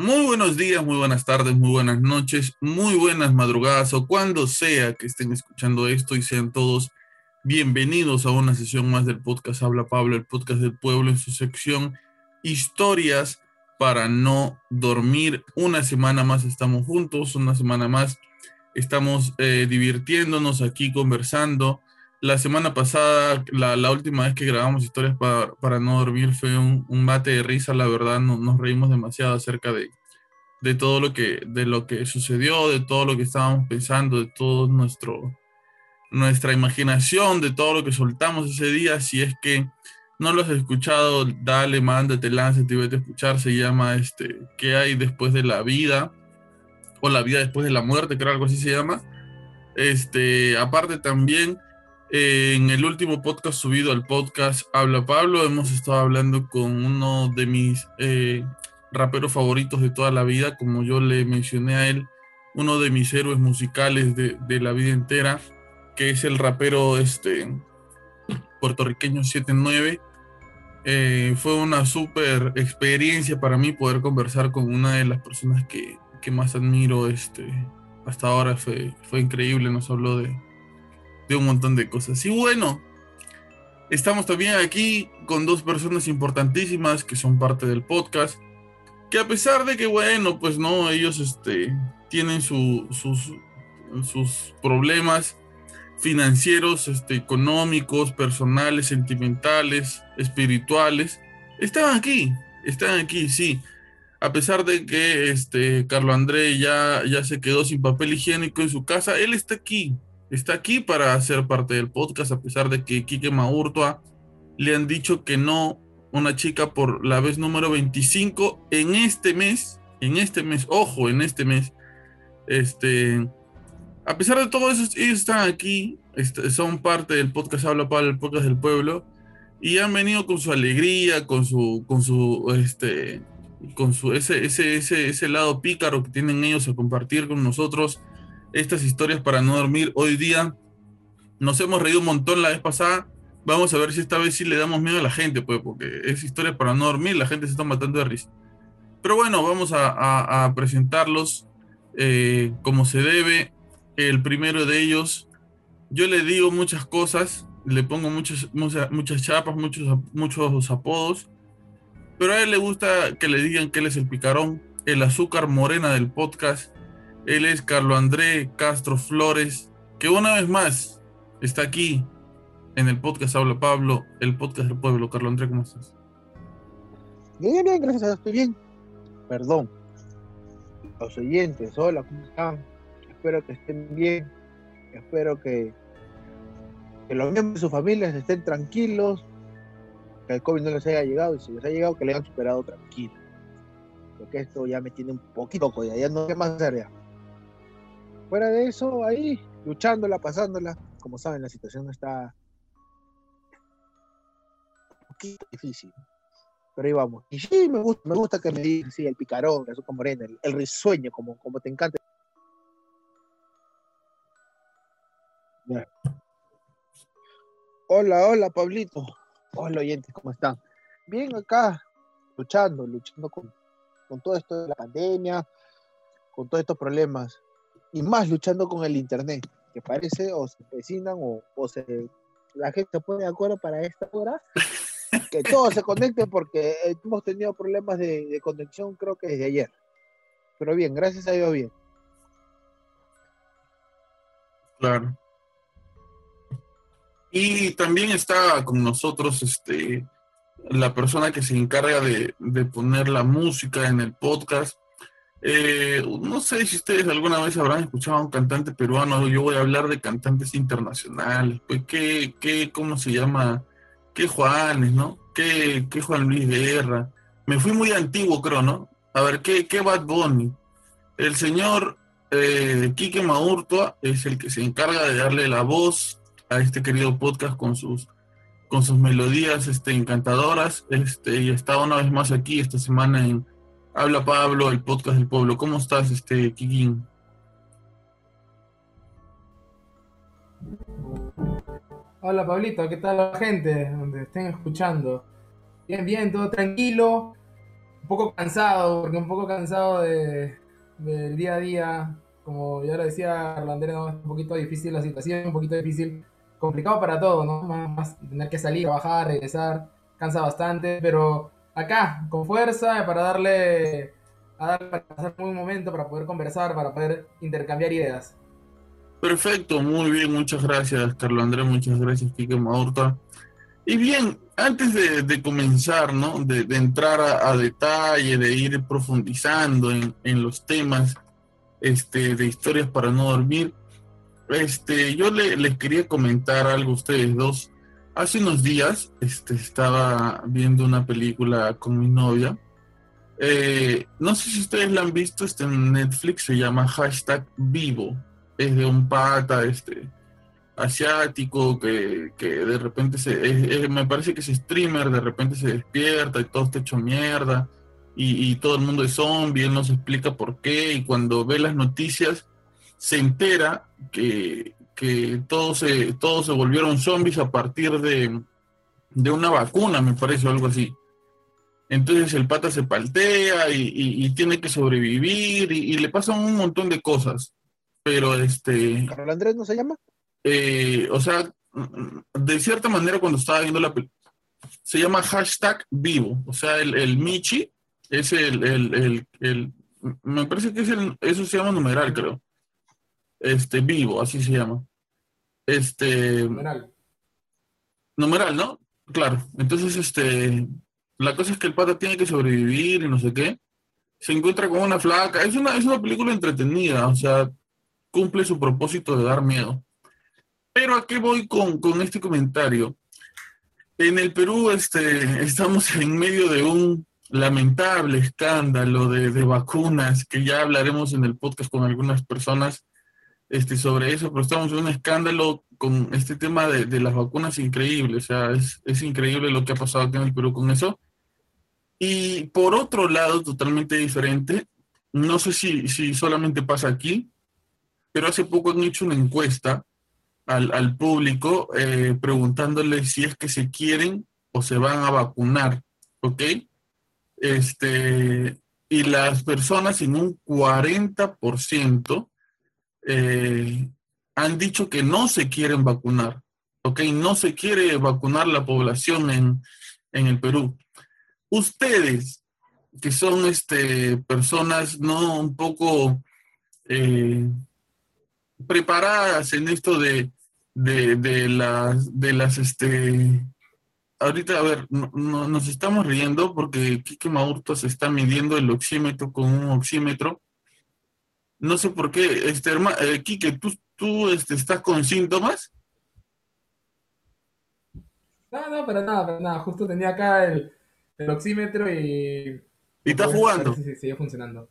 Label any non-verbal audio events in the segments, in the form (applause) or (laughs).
Muy buenos días, muy buenas tardes, muy buenas noches, muy buenas madrugadas o cuando sea que estén escuchando esto y sean todos bienvenidos a una sesión más del podcast Habla Pablo, el podcast del pueblo en su sección Historias para no dormir. Una semana más estamos juntos, una semana más estamos eh, divirtiéndonos aquí conversando. La semana pasada, la, última vez que grabamos historias para, para no dormir fue un, un, mate de risa, la verdad, no, nos reímos demasiado acerca de, de todo lo que, de lo que sucedió, de todo lo que estábamos pensando, de todo nuestro, nuestra imaginación, de todo lo que soltamos ese día. Si es que no lo has escuchado, dale, mándate, lánzate vete a escuchar. Se llama este, ¿Qué hay después de la vida? O la vida después de la muerte, creo algo así se llama. Este, aparte también en el último podcast subido al podcast Habla Pablo, hemos estado hablando con uno de mis eh, raperos favoritos de toda la vida, como yo le mencioné a él, uno de mis héroes musicales de, la vida entera, que es el rapero este, puertorriqueño 79. Eh, fue una súper experiencia para mí poder conversar con una de las personas que, que más admiro este, hasta ahora. Fue, fue increíble, nos habló de, de un montón de cosas. Y bueno, estamos también aquí con dos personas importantísimas que son parte del podcast, que a pesar de que, bueno, pues no, ellos este, tienen sus, sus problemas financieros, este, económicos, personales, sentimentales, espirituales, están aquí, están aquí, sí. A pesar de que este Carlo André ya, ya se quedó sin papel higiénico en su casa, él está aquí, está aquí para ser parte del podcast, a pesar de que Kike Maurtua le han dicho que no, una chica por la vez número 25 en este mes, en este mes, ojo, en este mes, este, a pesar de todo eso, ellos están aquí, este, son parte del podcast Habla para el podcast del pueblo, y han venido con su alegría, con su, con su, este, con su, ese, ese, ese, ese lado pícaro que tienen ellos a compartir con nosotros estas historias para no dormir hoy día. Nos hemos reído un montón la vez pasada. Vamos a ver si esta vez sí le damos miedo a la gente, pues, porque es historia para no dormir, la gente se está matando de risa. Pero bueno, vamos a, presentarlos eh, como se debe. El primero de ellos, yo le digo muchas cosas, le pongo muchas, muchas, muchas chapas, muchos, muchos apodos, pero a él le gusta que le digan que él es el picarón, el azúcar morena del podcast, él es Carlo André Castro Flores, que una vez más está aquí en el podcast Habla Pablo, el podcast del pueblo. Carlo André, ¿cómo estás? Bien, bien, gracias, estoy bien. Perdón. Los oyentes, hola, ¿cómo están? Espero que estén bien. Espero que, los miembros de sus familias estén tranquilos, que el COVID no les haya llegado y si les ha llegado, que le hayan superado tranquilo. Porque esto ya me tiene un poquito ya, ya no sé más hacer ya fuera de eso, ahí, luchándola, pasándola. Como saben, la situación está un poquito difícil. Pero ahí vamos. Y sí, me gusta, me gusta que me digan, sí, el picarón, el azúcar morena, el, risueño, como, como te encanta. Hola, hola, Pablito. Hola, oyentes, ¿cómo están? Bien, acá, luchando, luchando con, con todo esto de la pandemia, con todos estos problemas y más luchando con el Internet, que parece o se vecinan o, o se, la gente se pone de acuerdo para esta hora, que (laughs) todos se conecten porque hemos tenido problemas de, conexión creo que desde ayer. Pero bien, gracias a Dios bien. Claro. Y también está con nosotros este, la persona que se encarga de, de poner la música en el podcast, eh, no sé si ustedes alguna vez habrán escuchado a un cantante peruano, yo voy a hablar de cantantes internacionales, pues qué, qué, ¿cómo se llama? ¿Qué Juanes, no? ¿Qué, qué Juan Luis Guerra? Me fui muy antiguo, creo, ¿no? A ver, ¿qué, qué Bad Bunny? El señor eh, Quique Maurtua es el que se encarga de darle la voz a este querido podcast con sus, con sus melodías este, encantadoras, este, y está una vez más aquí esta semana en Habla Pablo, el podcast del pueblo. ¿Cómo estás, este Kikín? Hola Pablito, ¿qué tal la gente? Donde estén escuchando. Bien, bien, todo tranquilo. poco cansado, porque un poco cansado de, del día a día. Como ya lo decía Arlandere, ¿no? es un poquito difícil la situación, un poquito difícil, complicado para todo, ¿no? Más, más tener que salir, trabajar, regresar, cansa bastante, pero acá, con fuerza, para darle, a para pasar un momento, para poder conversar, para poder intercambiar ideas. Perfecto, muy bien, muchas gracias, Carlos Andrés, muchas gracias, Kike Maurta. Y bien, antes de, comenzar, ¿no? De, entrar a, detalle, de ir profundizando en, los temas este, de historias para no dormir, este, yo les quería comentar algo a ustedes dos. Hace unos días este, estaba viendo una película con mi novia. Eh, no sé si ustedes la han visto, está en Netflix, se llama hashtag vivo. Es de un pata, este, asiático que, de repente se, me parece que es streamer, de repente se despierta y todo está hecho mierda y, todo el mundo es zombie, él nos explica por qué y cuando ve las noticias se entera que, que todos, se, todos se volvieron zombies a partir de, de una vacuna, me parece, o algo así. Entonces el pata se paltea y, tiene que sobrevivir y, le pasan un montón de cosas. Pero este... ¿Carlos Andrés no se llama? Eh, o sea, de cierta manera cuando estaba viendo la película, se llama hashtag vivo, o sea, el, el Michi es el, el, el, me parece que es el, eso se llama numeral, creo. Este, vivo, así se llama. Este. Numeral. Numeral, ¿no? Claro. Entonces, este, la cosa es que el pata tiene que sobrevivir y no sé qué. Se encuentra con una flaca. Es una, es una película entretenida, o sea, cumple su propósito de dar miedo. Pero ¿a qué voy con, este comentario? En el Perú este, estamos (laughs) en medio de un lamentable escándalo de, vacunas, que ya hablaremos en el podcast con algunas personas este, sobre eso, pero estamos en un escándalo con este tema de, las vacunas increíble, o sea, es, increíble lo que ha pasado aquí en el Perú con eso. Y por otro lado, totalmente diferente, no sé si, si solamente pasa aquí, pero hace poco han hecho una encuesta al, público eh, preguntándole si es que se quieren o se van a vacunar, ¿ok? Este, y las personas en un 40% eh, han dicho que no se quieren vacunar, ¿ok? No se quiere vacunar la población en, en el Perú. Ustedes, que son este, personas no un poco eh, preparadas en esto de, de, las, de las, este, ahorita, a ver, no, nos estamos riendo porque Kike Maurto se está midiendo el oxímetro con un oxímetro. No sé por qué, este, hermano, eh, Kike, ¿tú, tú este, estás con síntomas? No, no, para nada, para nada. Justo tenía acá el, el oxímetro y... ¿Y está jugando? Sí, sí, sigue funcionando.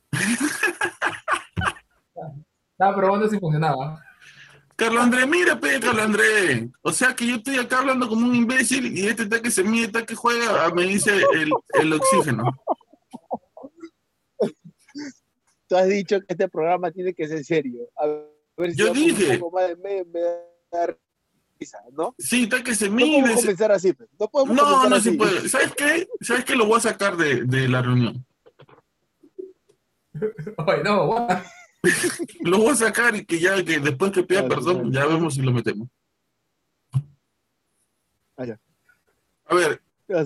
Estaba probando si funcionaba. Carlos Andrés, mira, pe, Carlos Andrés. O sea que yo estoy acá hablando como un imbécil y este está que se mide, está que juega, me dice el, el oxígeno. Tú has dicho que este programa tiene que ser serio. A ver si yo dije. Un poco más de me, me da risa, ¿no? Sí, está que se mide. No podemos comenzar así. No, podemos no, no se puede. ¿Sabes qué? ¿Sabes qué? Lo voy a sacar de, de la reunión. (laughs) Ay, no, (laughs) lo voy a sacar y que ya, que después que pida perdón, ya vemos si lo metemos. Ah, ya. A ver.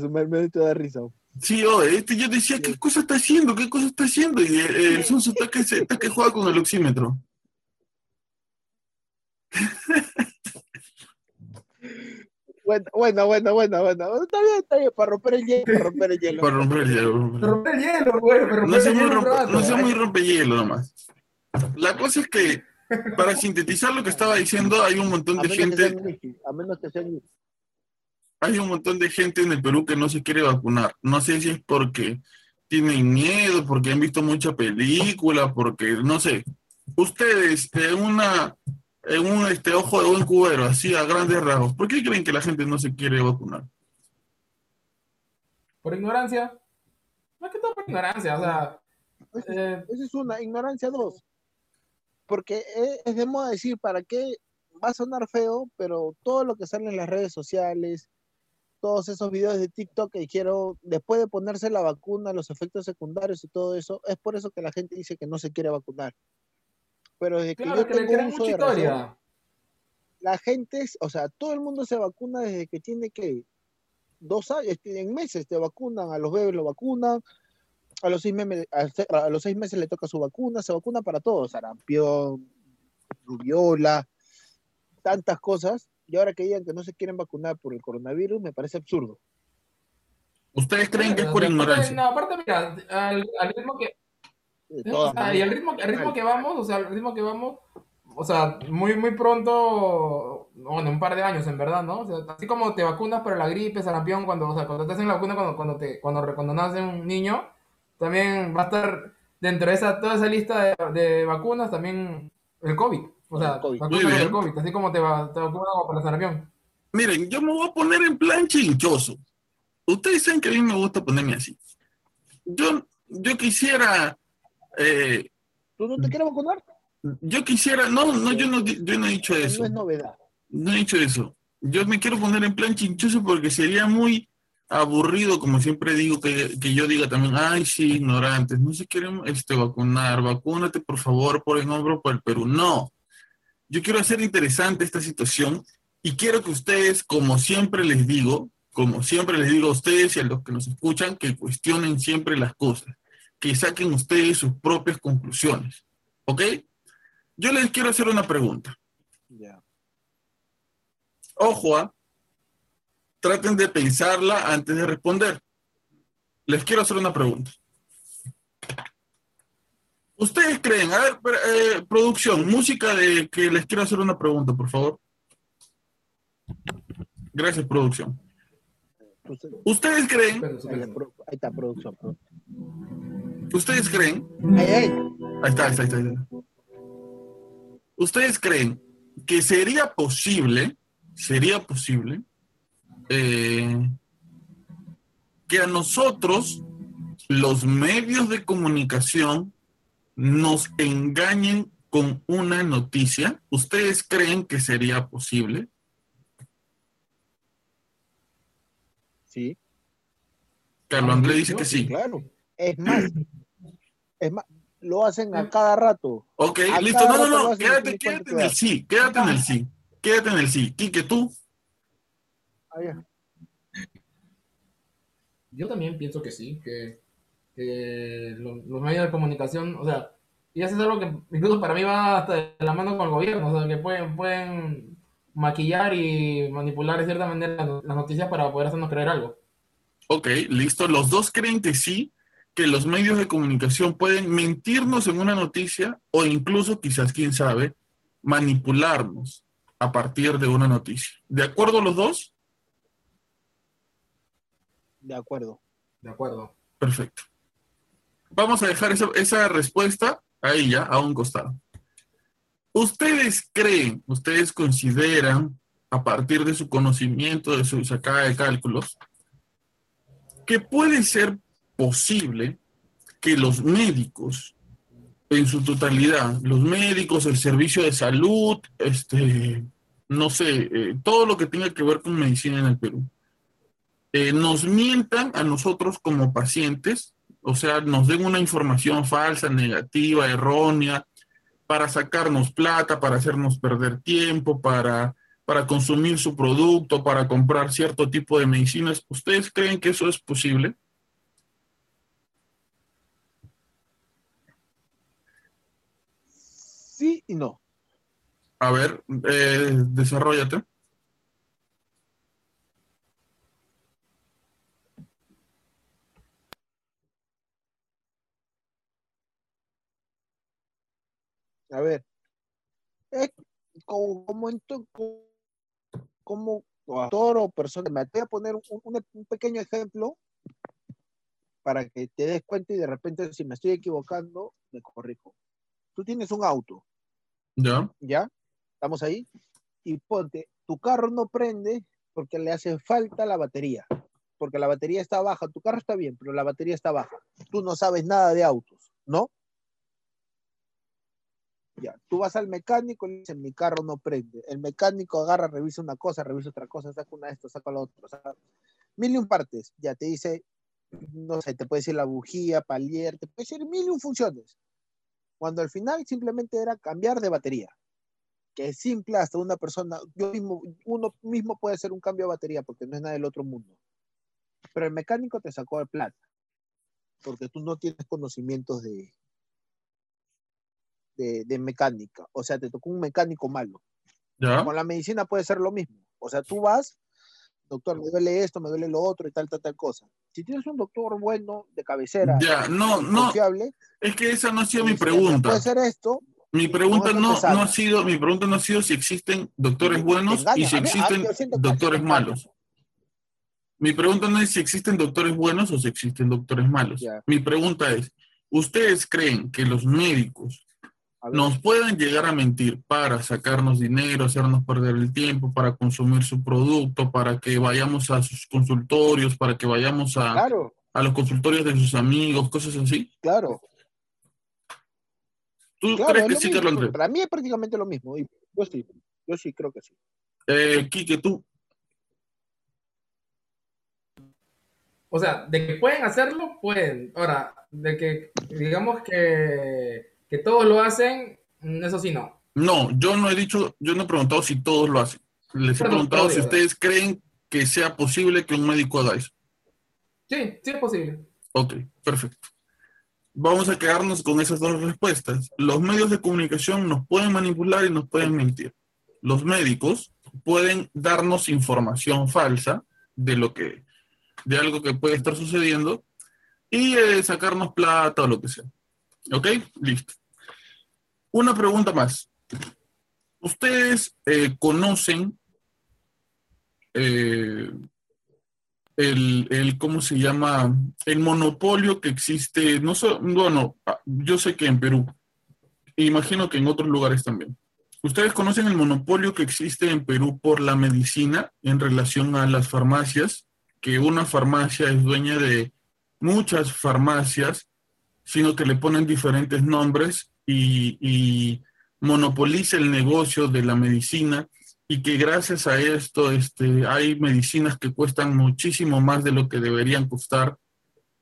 Me, te da risa. Sí, oh, este yo decía, ¿qué cosa está haciendo? ¿Qué cosa está haciendo? Y el, el está que, está que juega con el oxímetro. Bueno, bueno, bueno, bueno, bueno. Está bien, está bien, para romper el hielo, para romper el hielo. Para romper el hielo. Para romper el hielo, güey. No sea muy, rompe, no sea muy rompehielo nomás. La cosa es que, para sintetizar lo que estaba diciendo, hay un montón de gente. a menos que Hay un montón de gente en el Perú que no se quiere vacunar. No sé si es porque tienen miedo, porque han visto mucha película, porque no sé. Ustedes, en una en un este ojo de buen cubero, así a grandes rasgos, ¿por qué creen que la gente no se quiere vacunar? Por ignorancia. Más que todo por ignorancia, o sea. Esa es eh, una, ignorancia dos porque es de moda decir, ¿para qué? Va a sonar feo, pero todo lo que sale en las redes sociales, todos esos videos de TikTok que dijeron, después de ponerse la vacuna, los efectos secundarios y todo eso, es por eso que la gente dice que no se quiere vacunar. Pero desde que yo que le mucha razón, la gente, o sea, todo el mundo se vacuna desde que tiene que dos años, en meses te vacunan, a los bebés lo vacunan, a los seis meses, a se- a los seis meses le toca su vacuna, se vacuna para todos, sarampión, rubiola, tantas cosas, y ahora que digan que no se quieren vacunar por el coronavirus, me parece absurdo. ¿Ustedes creen que es por ignorancia? No, aparte, mira, al, al ritmo que, o sea, y maneras. ritmo, el ritmo que vamos, o sea, el ritmo que vamos, o sea, muy, muy pronto, bueno, un par de años en verdad, ¿no? O sea, así como te vacunas para la gripe, sarampión, cuando, o sea, cuando te hacen la vacuna, cuando, cuando, te, cuando, cuando nace un niño, también va a estar dentro de esa, toda esa lista de, de vacunas, también el COVID. O sea, COVID. el COVID, así como te, va, te vacunan para el sarampión. Miren, yo me voy a poner en plan chinchoso. Ustedes saben que a mí me gusta ponerme así. Yo, yo quisiera, eh, ¿Tú no te quieres vacunar? yo quisiera, no, no, yo no, yo no he dicho eso. No es novedad. No he dicho eso. Yo me quiero poner en plan chinchoso porque sería muy aburrido, como siempre digo, que, que yo diga también, ay, sí, ignorantes, no se quieren este, vacunar, vacúnate por favor por el hombro por el Perú. No. Yo quiero hacer interesante esta situación y quiero que ustedes, como siempre les digo, como siempre les digo a ustedes y a los que nos escuchan, que cuestionen siempre las cosas, que saquen ustedes sus propias conclusiones. ¿Ok? Yo les quiero hacer una pregunta. Ya. Ojo, ¿ah? traten de pensarla antes de responder. Les quiero hacer una pregunta. ¿Ustedes creen? A ver, eh, producción, música de que les quiero hacer una pregunta, por favor. Gracias, producción. ¿Ustedes creen? Ahí, está producción. pro- ¿Ustedes creen? Ahí está, ahí está. ahí está. ¿Ustedes creen que sería posible, sería posible, eh, que a nosotros, los medios de comunicación, nos engañen con una noticia? ¿Ustedes creen que sería posible? Sí, Carlos Andrés dice que sí. claro. Es más, (clears throat) es más, lo hacen a cada rato. Ok, A listo. No, no, no. Quédate, quédate te en el sí. Quédate en el sí. Quédate en el sí. Quique, tú. Ah, ya. Yo también pienso que sí, que, que lo- los medios de comunicación, o sea, y eso es algo que incluso para mí va hasta de la mano con el gobierno, o sea, que pueden, pueden maquillar y manipular de cierta manera las las noticias para poder hacernos creer algo. Ok, listo. Los dos creen que sí, que los medios de comunicación pueden mentirnos en una noticia o incluso, quizás, quién sabe, manipularnos a partir de una noticia. ¿De acuerdo los dos? De acuerdo. De acuerdo. Perfecto. Vamos a dejar esa, respuesta ahí ya, a un costado. ¿Ustedes creen, ustedes consideran, a partir de su conocimiento, de su sacada de cálculos, que puede ser posible que los médicos, en su totalidad, los médicos, el servicio de salud, este, no sé, eh, todo lo que tenga que ver con medicina en el Perú, eh, nos mientan a nosotros como pacientes, o sea, nos den una información falsa, negativa, errónea, para sacarnos plata, para hacernos perder tiempo, para, para consumir su producto, para comprar cierto tipo de medicinas. ¿Ustedes creen que eso es posible? Sí y no. A ver, eh, desarrollate. A ver. Es como, como como, como actor o persona. Me voy a poner un, un- un pequeño ejemplo para que te des cuenta y de repente si me estoy equivocando, me corrijo. Tú tienes un auto, ¿Ya? ¿ya? Estamos ahí. Y ponte, tu carro no prende porque le hace falta la batería. Porque la batería está baja. Tu carro está bien, pero la batería está baja. Tú no sabes nada de autos, ¿no? Ya, tú vas al mecánico y le dices, mi carro no prende. El mecánico agarra, revisa una cosa, revisa otra cosa, saca una de estas, saca la otra. mil y un partes. Ya te dice, no sé, te puede decir la bujía, palier, te puede decir mil y un funciones. Cuando al final simplemente era cambiar de batería. Que es simple, hasta una persona, yo mismo, uno mismo puede hacer un cambio de batería porque no es nada del otro mundo. Pero el mecánico te sacó de plata. Porque tú no tienes conocimientos de, de, de mecánica. O sea, te tocó un mecánico malo. ¿Ya? Con la medicina puede ser lo mismo. O sea, tú vas, doctor, me duele esto, me duele lo otro y tal, tal, tal cosa. Si tienes un doctor bueno, de cabecera, Ya, no, no, confiable, es que esa no ha sido mi pregunta. Puede ser esto. Mi pregunta no, no ha sido, mi pregunta no ha sido si existen doctores buenos y si existen doctores malos. Mi pregunta no es si existen doctores buenos o si existen doctores malos. Ya. Mi pregunta es, ¿ustedes creen que los médicos nos pueden llegar a mentir para sacarnos dinero, hacernos perder el tiempo, para consumir su producto, para que vayamos a sus consultorios, para que vayamos a, Claro, a los consultorios de sus amigos, cosas así? claro. ¿Tú claro crees es que sí, mismo. Carlos Andrés? Para mí es prácticamente lo mismo. Yo sí, yo sí creo que sí. Eh, Quique, tú, O sea, de que pueden hacerlo, pueden. Ahora, de que digamos que, que todos lo hacen, mm, eso sí no. No, yo no he dicho, yo no he preguntado si todos lo hacen. Les he preguntado si ustedes creen que sea posible que un médico haga eso. Sí, sí es posible. Ok, perfecto. Vamos a quedarnos con esas dos respuestas. Los medios de comunicación nos pueden manipular y nos pueden mentir. Los médicos pueden darnos información falsa de lo que, de algo que puede estar sucediendo y eh, sacarnos plata o lo que sea. ¿Ok? Listo. Una pregunta más. ¿Ustedes eh, conocen eh, el, el, ¿cómo se llama? El monopolio que existe, no sé, bueno, ah, yo sé que en Perú, imagino que en otros lugares también. ¿Ustedes conocen el monopolio que existe en Perú por la medicina en relación a las farmacias? Que una farmacia es dueña de muchas farmacias, sino que le ponen diferentes nombres y, monopoliza el negocio de la medicina y que gracias a esto este, hay medicinas que cuestan muchísimo más de lo que deberían costar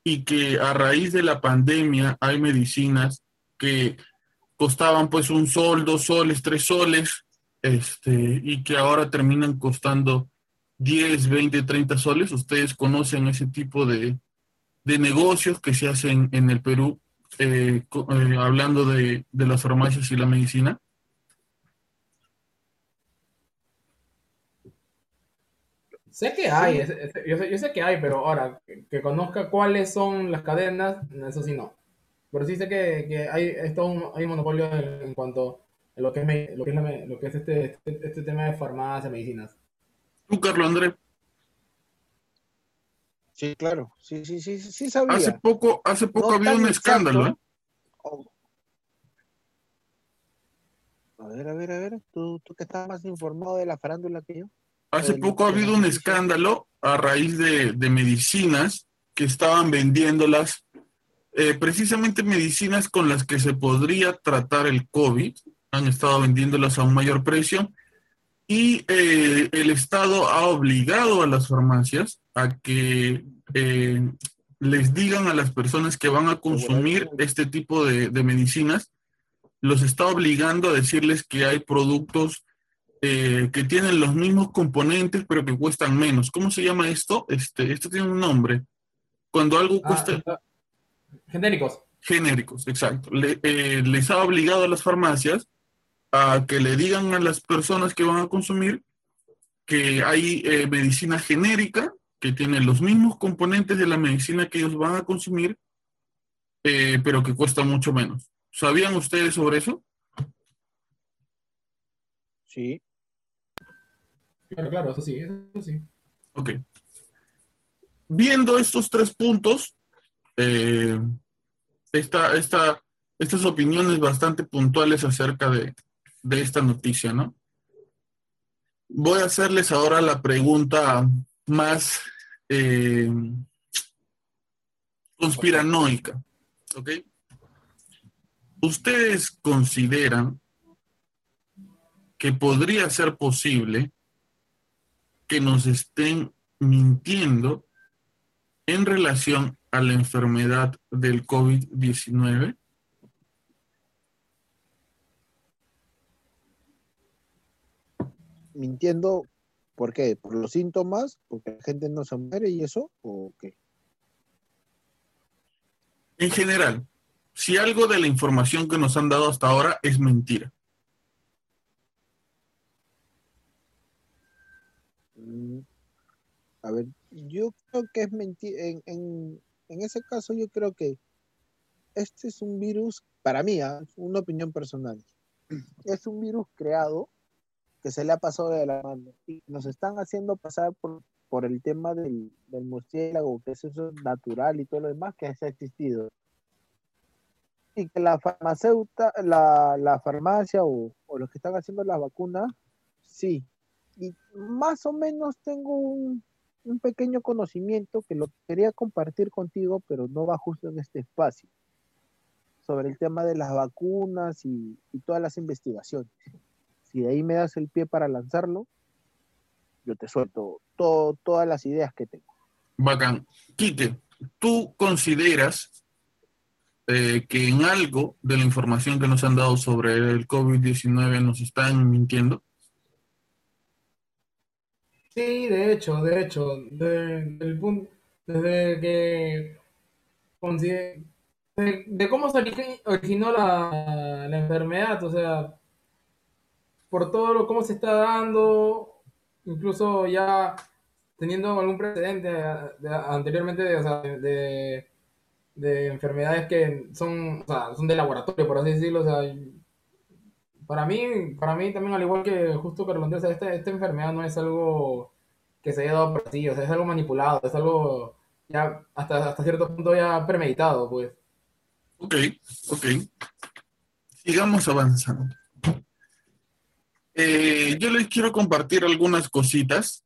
y que a raíz de la pandemia hay medicinas que costaban pues un sol, dos soles, tres soles, este, y que ahora terminan costando 10, 20, 30 soles. Ustedes conocen ese tipo de, de negocios que se hacen en el Perú, eh, eh, hablando de, de las farmacias y la medicina. Sé que hay, es- es- yo, sé, yo sé que hay, pero ahora, que, que conozca cuáles son las cadenas, eso sí no. Pero sí sé que, que hay, es todo un, hay un monopolio en, en cuanto a lo que es, me- lo que es, la lo que es este, este, este tema de farmacia, medicinas. Tú, Carlos Andrés, Sí, claro. Sí, sí, sí, sí, sabía. hace poco, hace poco No había un exacto. escándalo, ¿eh? Oh. A ver, a ver, a ver. ¿Tú, tú que estás más informado de la farándula que yo. Hace poco ha habido un escándalo a raíz de, de medicinas que estaban vendiéndolas, eh, precisamente medicinas con las que se podría tratar el COVID, han estado vendiéndolas a un mayor precio y eh, el Estado ha obligado a las farmacias a que eh, les digan a las personas que van a consumir este tipo de, de medicinas, los está obligando a decirles que hay productos eh, que tienen los mismos componentes pero que cuestan menos. ¿Cómo se llama esto? Este, esto tiene un nombre. Cuando algo Ah, cuesta ah, genéricos. genéricos, exacto. Le- eh, les ha obligado a las farmacias a que le digan a las personas que van a consumir que hay eh, medicina genérica que tiene los mismos componentes de la medicina que ellos van a consumir, eh, pero que cuesta mucho menos. ¿Sabían ustedes sobre eso? Sí. Claro, claro, eso sí, eso sí. Ok. Viendo estos tres puntos, eh, esta, esta, estas opiniones bastante puntuales acerca de, de esta noticia, ¿no? Voy a hacerles ahora la pregunta más eh, conspiranoica, ¿ok? ¿Ustedes consideran que podría ser posible que nos estén mintiendo en relación a la enfermedad del COVID-19? Mintiendo, ¿por qué? ¿Por los síntomas? ¿Porque la gente no se muere y eso? ¿O qué? En general, si algo de la información que nos han dado hasta ahora es mentira. Mm, a ver, yo creo que es mentira. En, en, ese caso, yo creo que este es un virus, para mí, ¿ah? una opinión personal, es un virus creado que se le ha pasado de la mano y nos están haciendo pasar por, por el tema del, del murciélago, que es eso natural y todo lo demás que ha existido. Y que la farmacéutica, la, la farmacia o, o los que están haciendo las vacunas, sí. Y más o menos tengo un, un pequeño conocimiento que lo quería compartir contigo, pero no va justo en este espacio, sobre el tema de las vacunas y, todas las investigaciones. Si de ahí me das el pie para lanzarlo, yo te suelto todas las ideas que tengo. Bacán. Quique, ¿tú consideras eh, que en algo de la información que nos han dado sobre el COVID-19 nos están mintiendo? Sí, de hecho, de hecho, punto, desde que de, cómo se originó la, la, enfermedad, o sea, por todo lo cómo se está dando, incluso ya teniendo algún precedente anteriormente de, o sea, de, de, enfermedades que son, o sea, son de laboratorio, por así decirlo, o sea, para mí, para mí también, al igual que justo Carlos esta, esta enfermedad no es algo que se haya dado por sí, o sea, es algo manipulado, es algo ya hasta, hasta cierto punto ya premeditado, pues. Ok, ok. Sigamos avanzando. Eh, yo les quiero compartir algunas cositas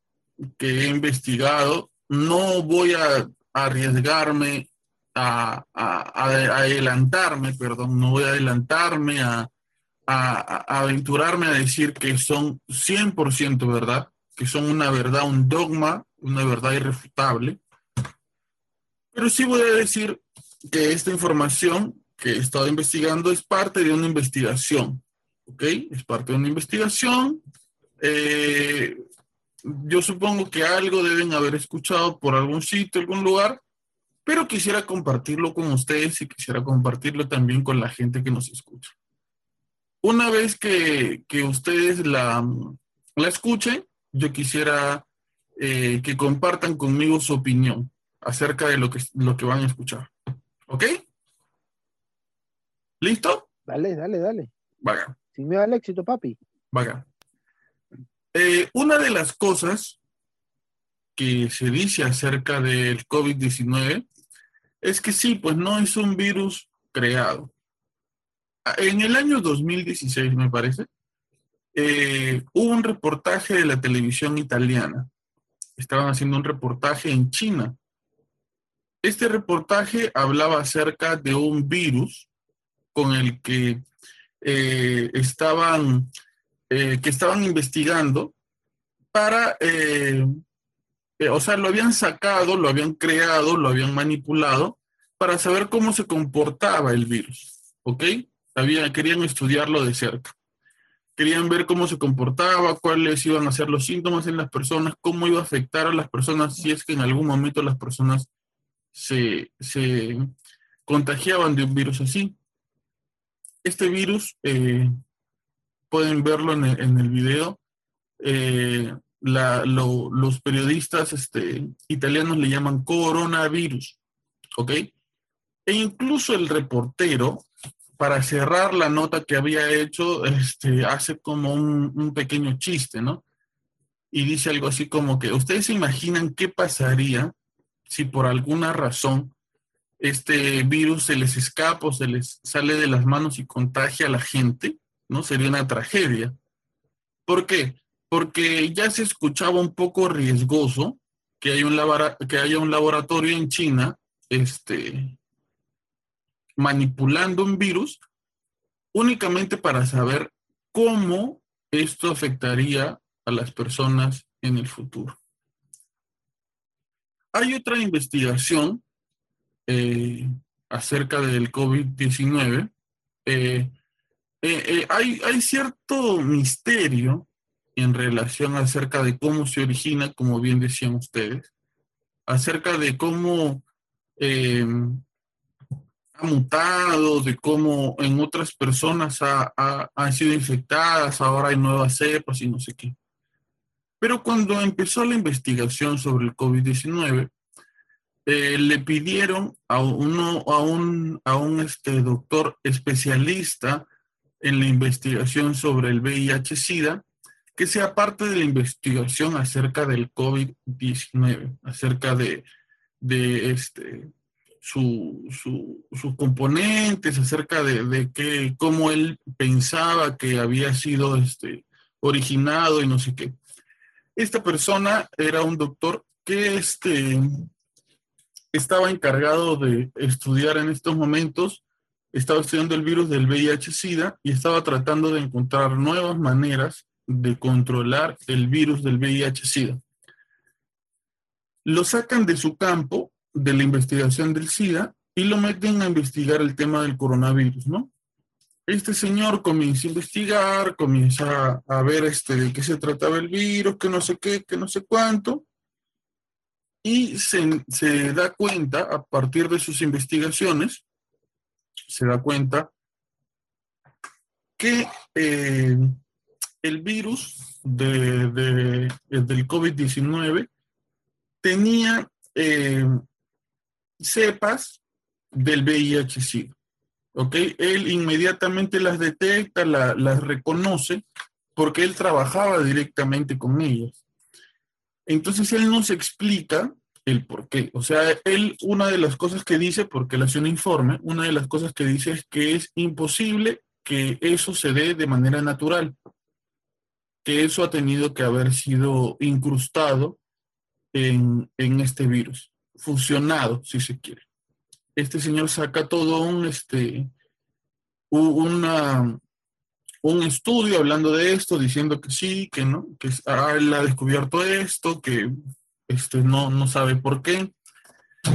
que he investigado. No voy a arriesgarme a, adelantarme, perdón, no voy a adelantarme a, a, aventurarme a decir que son 100% verdad, que son una verdad, un dogma, una verdad irrefutable. Pero sí voy a decir que esta información que he estado investigando es parte de una investigación, ¿ok? Es parte de una investigación. Eh, yo supongo que algo deben haber escuchado por algún sitio, algún lugar, pero quisiera compartirlo con ustedes y quisiera compartirlo también con la gente que nos escucha. Una vez que, ustedes la, la, escuchen, yo quisiera eh, que compartan conmigo su opinión acerca de lo que, lo que van a escuchar. ¿Ok? ¿Listo? Dale, dale, dale. Vaga. Sin miedo al éxito, papi. Vaga. Eh, una de las cosas que se dice acerca del COVID-19 es que sí, pues no es un virus creado en el año 2016, me parece, eh, hubo un reportaje de la televisión italiana. Estaban haciendo un reportaje en China. Este reportaje hablaba acerca de un virus con el que eh, estaban, eh, que estaban investigando para, o sea, lo habían sacado, lo habían creado, lo habían manipulado para saber cómo se comportaba el virus. ¿Ok? querían estudiarlo de cerca. Querían ver cómo se comportaba, cuáles iban a ser los síntomas en las personas, cómo iba a afectar a las personas si es que en algún momento las personas se, contagiaban de un virus así. Este virus, eh, pueden verlo en el, video, eh, los periodistas este, italianos le llaman coronavirus, ¿ok? E incluso el reportero para cerrar la nota que había hecho, este, hace como un, pequeño chiste, ¿no? Y dice algo así como que, ¿ustedes se imaginan qué pasaría si por alguna razón este virus se les escapa o se les sale de las manos y contagia a la gente? ¿No? Sería una tragedia. ¿Por qué? Porque ya se escuchaba un poco riesgoso que, hay un que haya un laboratorio en China este, manipulando un virus únicamente para saber cómo esto afectaría a las personas en el futuro. hay otra investigación eh, acerca del COVID-19. Eh, eh, hay, cierto misterio en relación acerca de cómo se origina, como bien decían ustedes, acerca de cómo ha mutado, de cómo en otras personas ha, han sido infectadas, ahora hay nuevas cepas y no sé qué. Pero cuando empezó la investigación sobre el COVID-19, eh, le pidieron a, uno, a un, a un este, doctor especialista en la investigación sobre el VIH-Sida que sea parte de la investigación acerca del COVID-19, acerca de, de este, sus componentes, acerca de, de que, cómo él pensaba que había sido este, originado y no sé qué. Esta persona era un doctor que este, estaba encargado de estudiar en estos momentos, estaba estudiando el virus del VIH-Sida y estaba tratando de encontrar nuevas maneras de controlar el virus del VIH-Sida. Lo sacan de su campo de la investigación del SIDA y lo meten a investigar el tema del coronavirus, ¿no? Este señor comienza a investigar, comienza a ver este, de qué se trataba el virus, que no sé qué, que no sé cuánto, y se, da cuenta, a partir de sus investigaciones, se da cuenta que eh, el virus de, de, del COVID-19 tenía eh, cepas del VIH-Sida. ¿Ok? Él inmediatamente las detecta, las reconoce, porque él trabajaba directamente con ellas. Entonces él nos explica el por qué. O sea, él, una de las cosas que dice, porque él hace un informe, una de las cosas que dice es que es imposible que eso se dé de manera natural, que eso ha tenido que haber sido incrustado en, en este virus fusionado, si se quiere. Este señor saca todo un, este, una, un estudio hablando de esto, diciendo que sí, que no, que ah, él ha descubierto esto, que este, no, no sabe por qué.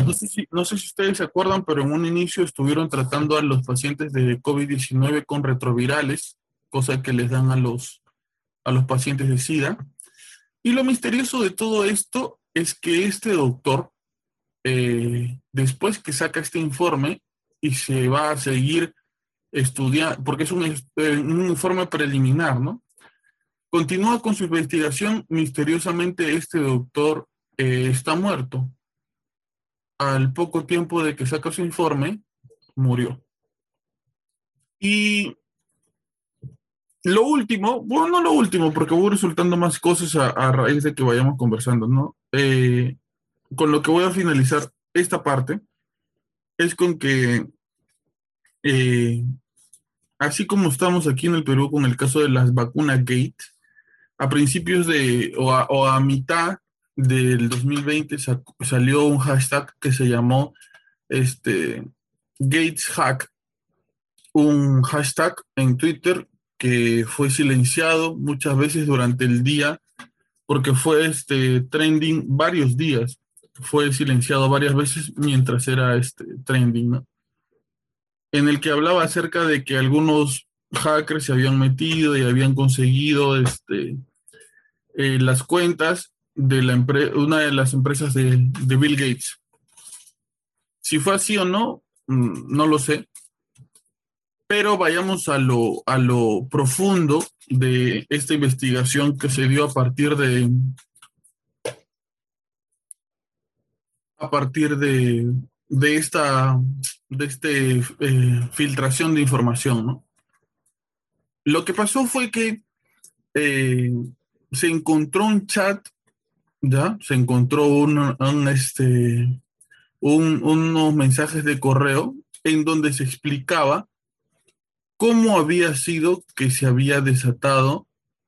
No sé, si, no sé si ustedes se acuerdan, pero en un inicio estuvieron tratando a los pacientes de COVID-19 con retrovirales, cosa que les dan a los, a los pacientes de SIDA. Y lo misterioso de todo esto es que este doctor eh, después que saca este informe y se va a seguir estudiando, porque es un, eh, un, informe preliminar, ¿no? Continúa con su investigación, misteriosamente este doctor eh, está muerto. Al poco tiempo de que saca su informe, murió. Y lo último, bueno, no lo último, porque voy resultando más cosas a, raíz de que vayamos conversando, ¿no? Eh, con lo que voy a finalizar esta parte es con que, así como estamos aquí en el Perú con el caso de las vacunas Gate, a principios de, o a, mitad del 2020 salió un hashtag que se llamó este, Gates Hack, un hashtag en Twitter que fue silenciado muchas veces durante el día porque fue este trending varios días. Fue silenciado varias veces mientras era este trending, En el que hablaba acerca de que algunos hackers se habían metido y habían conseguido este, eh, las cuentas de la una de las empresas de, de, Bill Gates. Si fue así o no, mm, no lo sé. Pero vayamos a lo, a lo profundo de esta investigación que se dio a partir de, a partir de, esta de este, eh, filtración de información. ¿no? Lo que pasó fue que eh, se encontró un chat, ¿ya? Se encontró un, este, unos mensajes de correo en donde se explicaba cómo había sido que se había desatado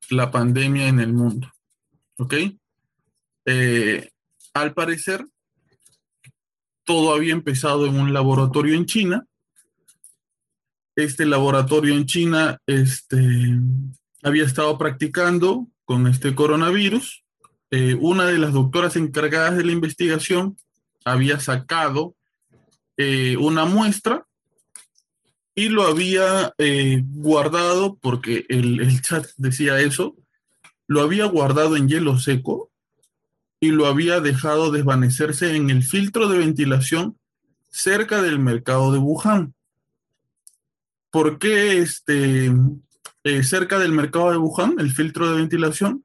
la pandemia en el mundo. Eh, al parecer, todo había empezado en un laboratorio en China. Este laboratorio en China este, había estado practicando con este coronavirus. eh, una de las doctoras encargadas de la investigación había sacado eh, una muestra y lo había eh, guardado, porque el, el chat decía eso, lo había guardado en hielo seco y lo había dejado desvanecerse en el filtro de ventilación cerca del mercado de Wuhan. ¿Por qué este, eh, cerca del mercado de Wuhan, el filtro de ventilación?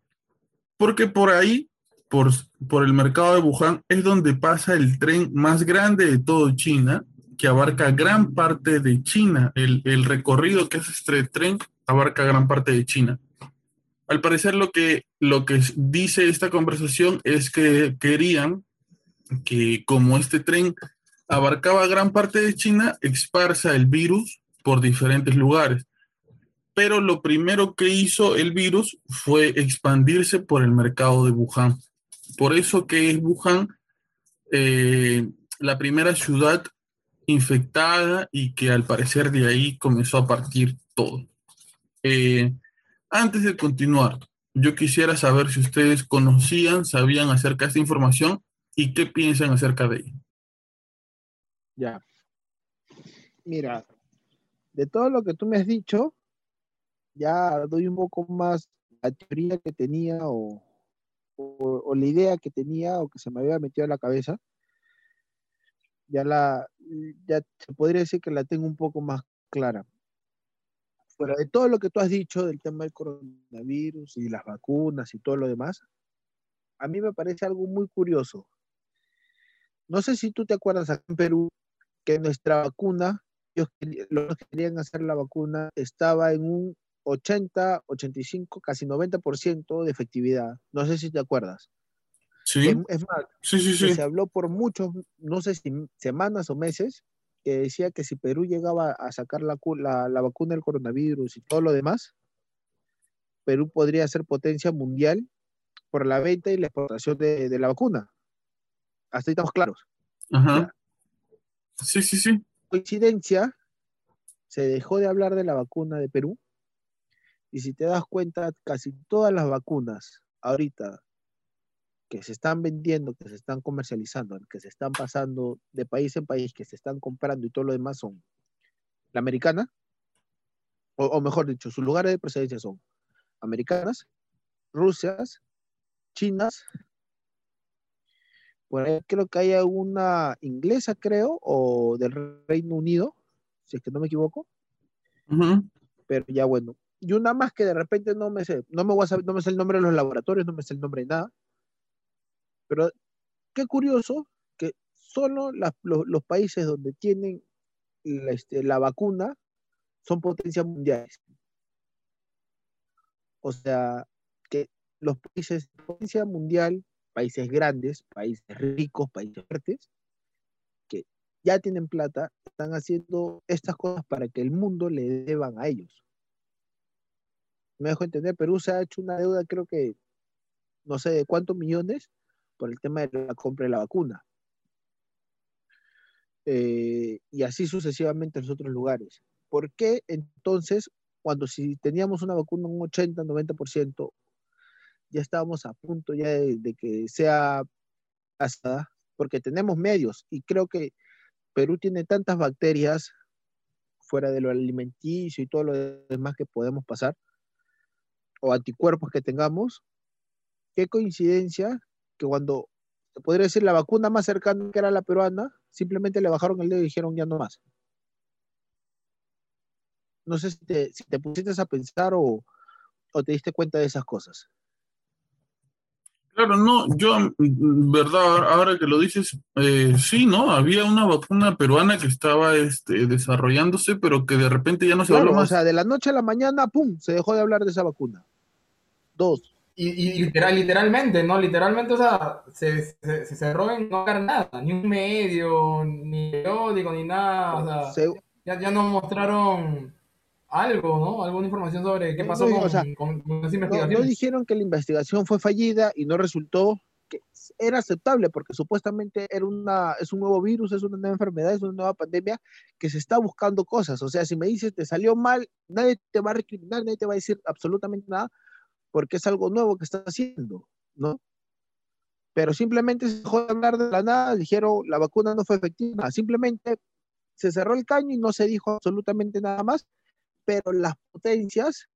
Porque por ahí, por, por el mercado de Wuhan, es donde pasa el tren más grande de todo China, que abarca gran parte de China. El, el recorrido que hace este tren abarca gran parte de China. Al parecer lo que, lo que dice esta conversación es que querían que como este tren abarcaba gran parte de China, esparza el virus por diferentes lugares. Pero lo primero que hizo el virus fue expandirse por el mercado de Wuhan. Por eso que es Wuhan eh, la primera ciudad infectada y que al parecer de ahí comenzó a partir todo. Eh, antes de continuar, yo quisiera saber si ustedes conocían, sabían acerca de esta información y qué piensan acerca de ella. Ya. Mira, de todo lo que tú me has dicho, ya doy un poco más la teoría que tenía o, la idea que tenía o que se me había metido en la cabeza. Ya la, ya se podría decir que la tengo un poco más clara fuera de todo lo que tú has dicho del tema del coronavirus y las vacunas y todo lo demás, a mí me parece algo muy curioso. No sé si tú te acuerdas acá en Perú que nuestra vacuna, ellos los que querían hacer la vacuna, estaba en un 80, 85, casi 90% de efectividad. No sé si te acuerdas. Sí. Es, es más, sí, sí, sí. se habló por muchos, no sé si semanas o meses, que decía que si Perú llegaba a sacar la, la, la, vacuna del coronavirus y todo lo demás, Perú podría ser potencia mundial por la venta y la exportación de, de la vacuna. Hasta ahí estamos claros. Ajá. Sí, sí, sí. Coincidencia, se dejó de hablar de la vacuna de Perú y si te das cuenta, casi todas las vacunas ahorita que se están vendiendo, que se están comercializando, que se están pasando de país en país, que se están comprando y todo lo demás son la americana, o, o mejor dicho, sus lugares de procedencia son americanas, rusias, chinas, por ahí creo que hay una inglesa, creo, o del Reino Unido, si es que no me equivoco. Uh -huh. Pero ya bueno. Y una más que de repente no me sé, no me voy a saber, no me sé el nombre de los laboratorios, no me sé el nombre de nada. Pero qué curioso que solo los, países donde tienen la, este, la vacuna son potencias mundiales. O sea, que los países de potencia mundial, países grandes, países ricos, países fuertes, que ya tienen plata, están haciendo estas cosas para que el mundo le deban a ellos. Me dejo entender, Perú se ha hecho una deuda, creo que, no sé de cuántos millones, por el tema de la compra de la vacuna. Eh, y así sucesivamente en los otros lugares. ¿Por qué entonces, cuando si teníamos una vacuna un 80, 90%, ya estábamos a punto ya de, de que sea pasada? Porque tenemos medios y creo que Perú tiene tantas bacterias fuera de lo alimenticio y todo lo demás que podemos pasar, o anticuerpos que tengamos, qué coincidencia que cuando se podría decir la vacuna más cercana que era la peruana, simplemente le bajaron el dedo y dijeron ya no más. No sé si te, si te pusiste a pensar o, o, te diste cuenta de esas cosas. Claro, no, yo, verdad, ahora que lo dices, eh, sí, ¿no? Había una vacuna peruana que estaba este, desarrollándose, pero que de repente ya no se claro, habló más. O sea, de la noche a la mañana, ¡pum!, se dejó de hablar de esa vacuna. Dos, y, y literal, literalmente, ¿no? Literalmente, o sea, se, se, se cerró en no hacer nada, ni un medio, ni periódico, ni nada, o sea, se... ya, ya no mostraron algo, ¿no? Alguna información sobre qué pasó no, con, o sea, con, con esa investigación. No, no, dijeron que la investigación fue fallida y no resultó que era aceptable porque supuestamente era una, es un nuevo virus, es una nueva enfermedad, es una nueva pandemia que se está buscando cosas. O sea, si me dices te salió mal, nadie te va a recriminar, nadie te va a decir absolutamente nada porque es algo nuevo que estás haciendo, ¿no? pero simplemente se dejó de hablar de la nada, dijeron la vacuna no fue efectiva, simplemente se cerró el caño y no se dijo absolutamente nada más, pero las potencias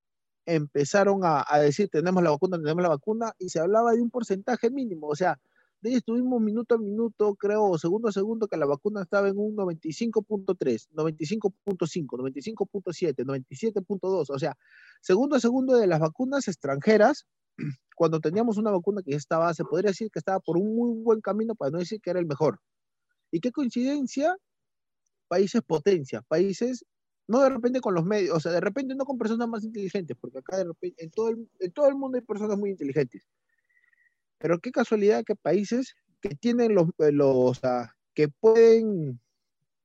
empezaron a, decir tenemos la vacuna, tenemos la vacuna, y se hablaba de un porcentaje mínimo, o sea, estuvimos minuto a minuto, creo, segundo a segundo, que la vacuna estaba en un 95.3, 95.5, 95.7, 97.2, o sea, segundo a segundo de las vacunas extranjeras (clears throat) cuando teníamos una vacuna que ya estaba, se podría decir que estaba por un muy buen camino, para no decir que era el mejor. Y qué coincidencia, países potencia, países, no de repente con los medios, o sea, de repente no con personas más inteligentes, porque acá de repente, en todo el, en todo el mundo hay personas muy inteligentes. Pero qué casualidad que países que tienen los, eh, los que pueden,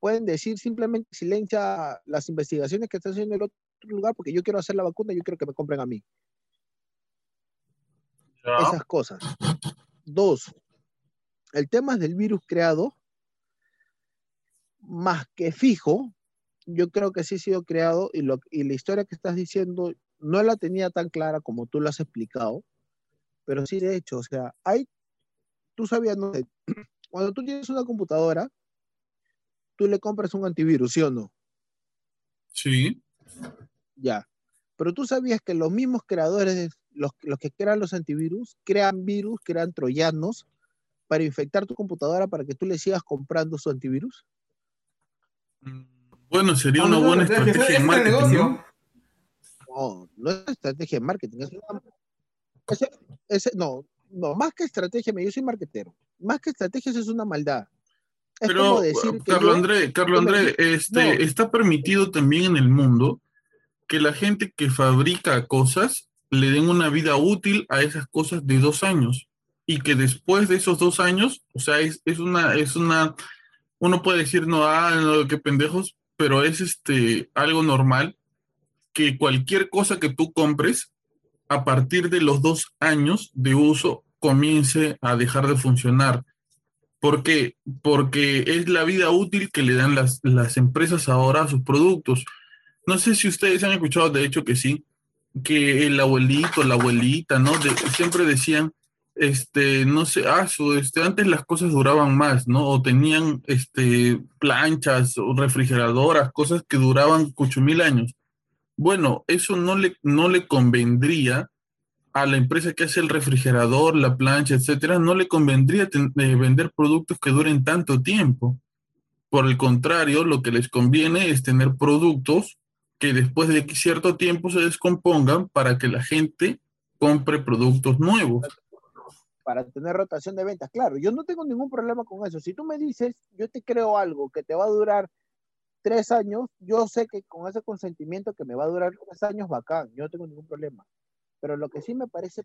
pueden decir simplemente silencia las investigaciones que están haciendo en el otro lugar, porque yo quiero hacer la vacuna, yo quiero que me compren a mí. Esas cosas. Dos, el tema del virus creado, más que fijo, yo creo que sí ha sido creado y, lo, y la historia que estás diciendo no la tenía tan clara como tú lo has explicado, pero sí de hecho, o sea, hay, tú sabías, no (clears throat) cuando tú tienes una computadora, tú le compras un antivirus, ¿sí o no? Sí. Ya. Pero tú sabías que los mismos creadores los, que crean los antivirus crean virus, crean troyanos para infectar tu computadora para que tú le sigas comprando su antivirus? Mm, bueno, sería una buena estrategia de marketing. ¿no? no, no es estrategia de marketing. No, no, más que estrategia, yo soy marketero. Más que estrategia, eso es una maldad. Pero, Carlos André, Carlos André, este, está permitido también en el mundo que la gente que fabrica cosas le den una vida útil a esas cosas de dos años y que después de esos dos años, o sea, es, una, es una, uno puede decir, no, ah, no, qué pendejos, pero es este, algo normal que cualquier cosa que tú compres, a partir de los dos años de uso, comience a dejar de funcionar. ¿Por qué? Porque es la vida útil que le dan las, las empresas ahora a sus productos. No sé si ustedes han escuchado, de hecho que sí, que el abuelito, la abuelita, ¿no? siempre decían, este, no sé, ah, este, antes las cosas duraban más, ¿no? O tenían, este, planchas o refrigeradoras, cosas que duraban ocho mil años. Bueno, eso no le, no le convendría a la empresa que hace el refrigerador, la plancha, etcétera, no le convendría eh, vender productos que duren tanto tiempo. Por el contrario, lo que les conviene es tener productos que después de cierto tiempo se descompongan para que la gente compre productos nuevos. Para tener rotación de ventas, claro, yo no tengo ningún problema con eso. Si tú me dices, yo te creo algo que te va a durar tres años, yo sé que con ese consentimiento que me va a durar tres años, bacán, yo no tengo ningún problema. Pero lo que sí me parece,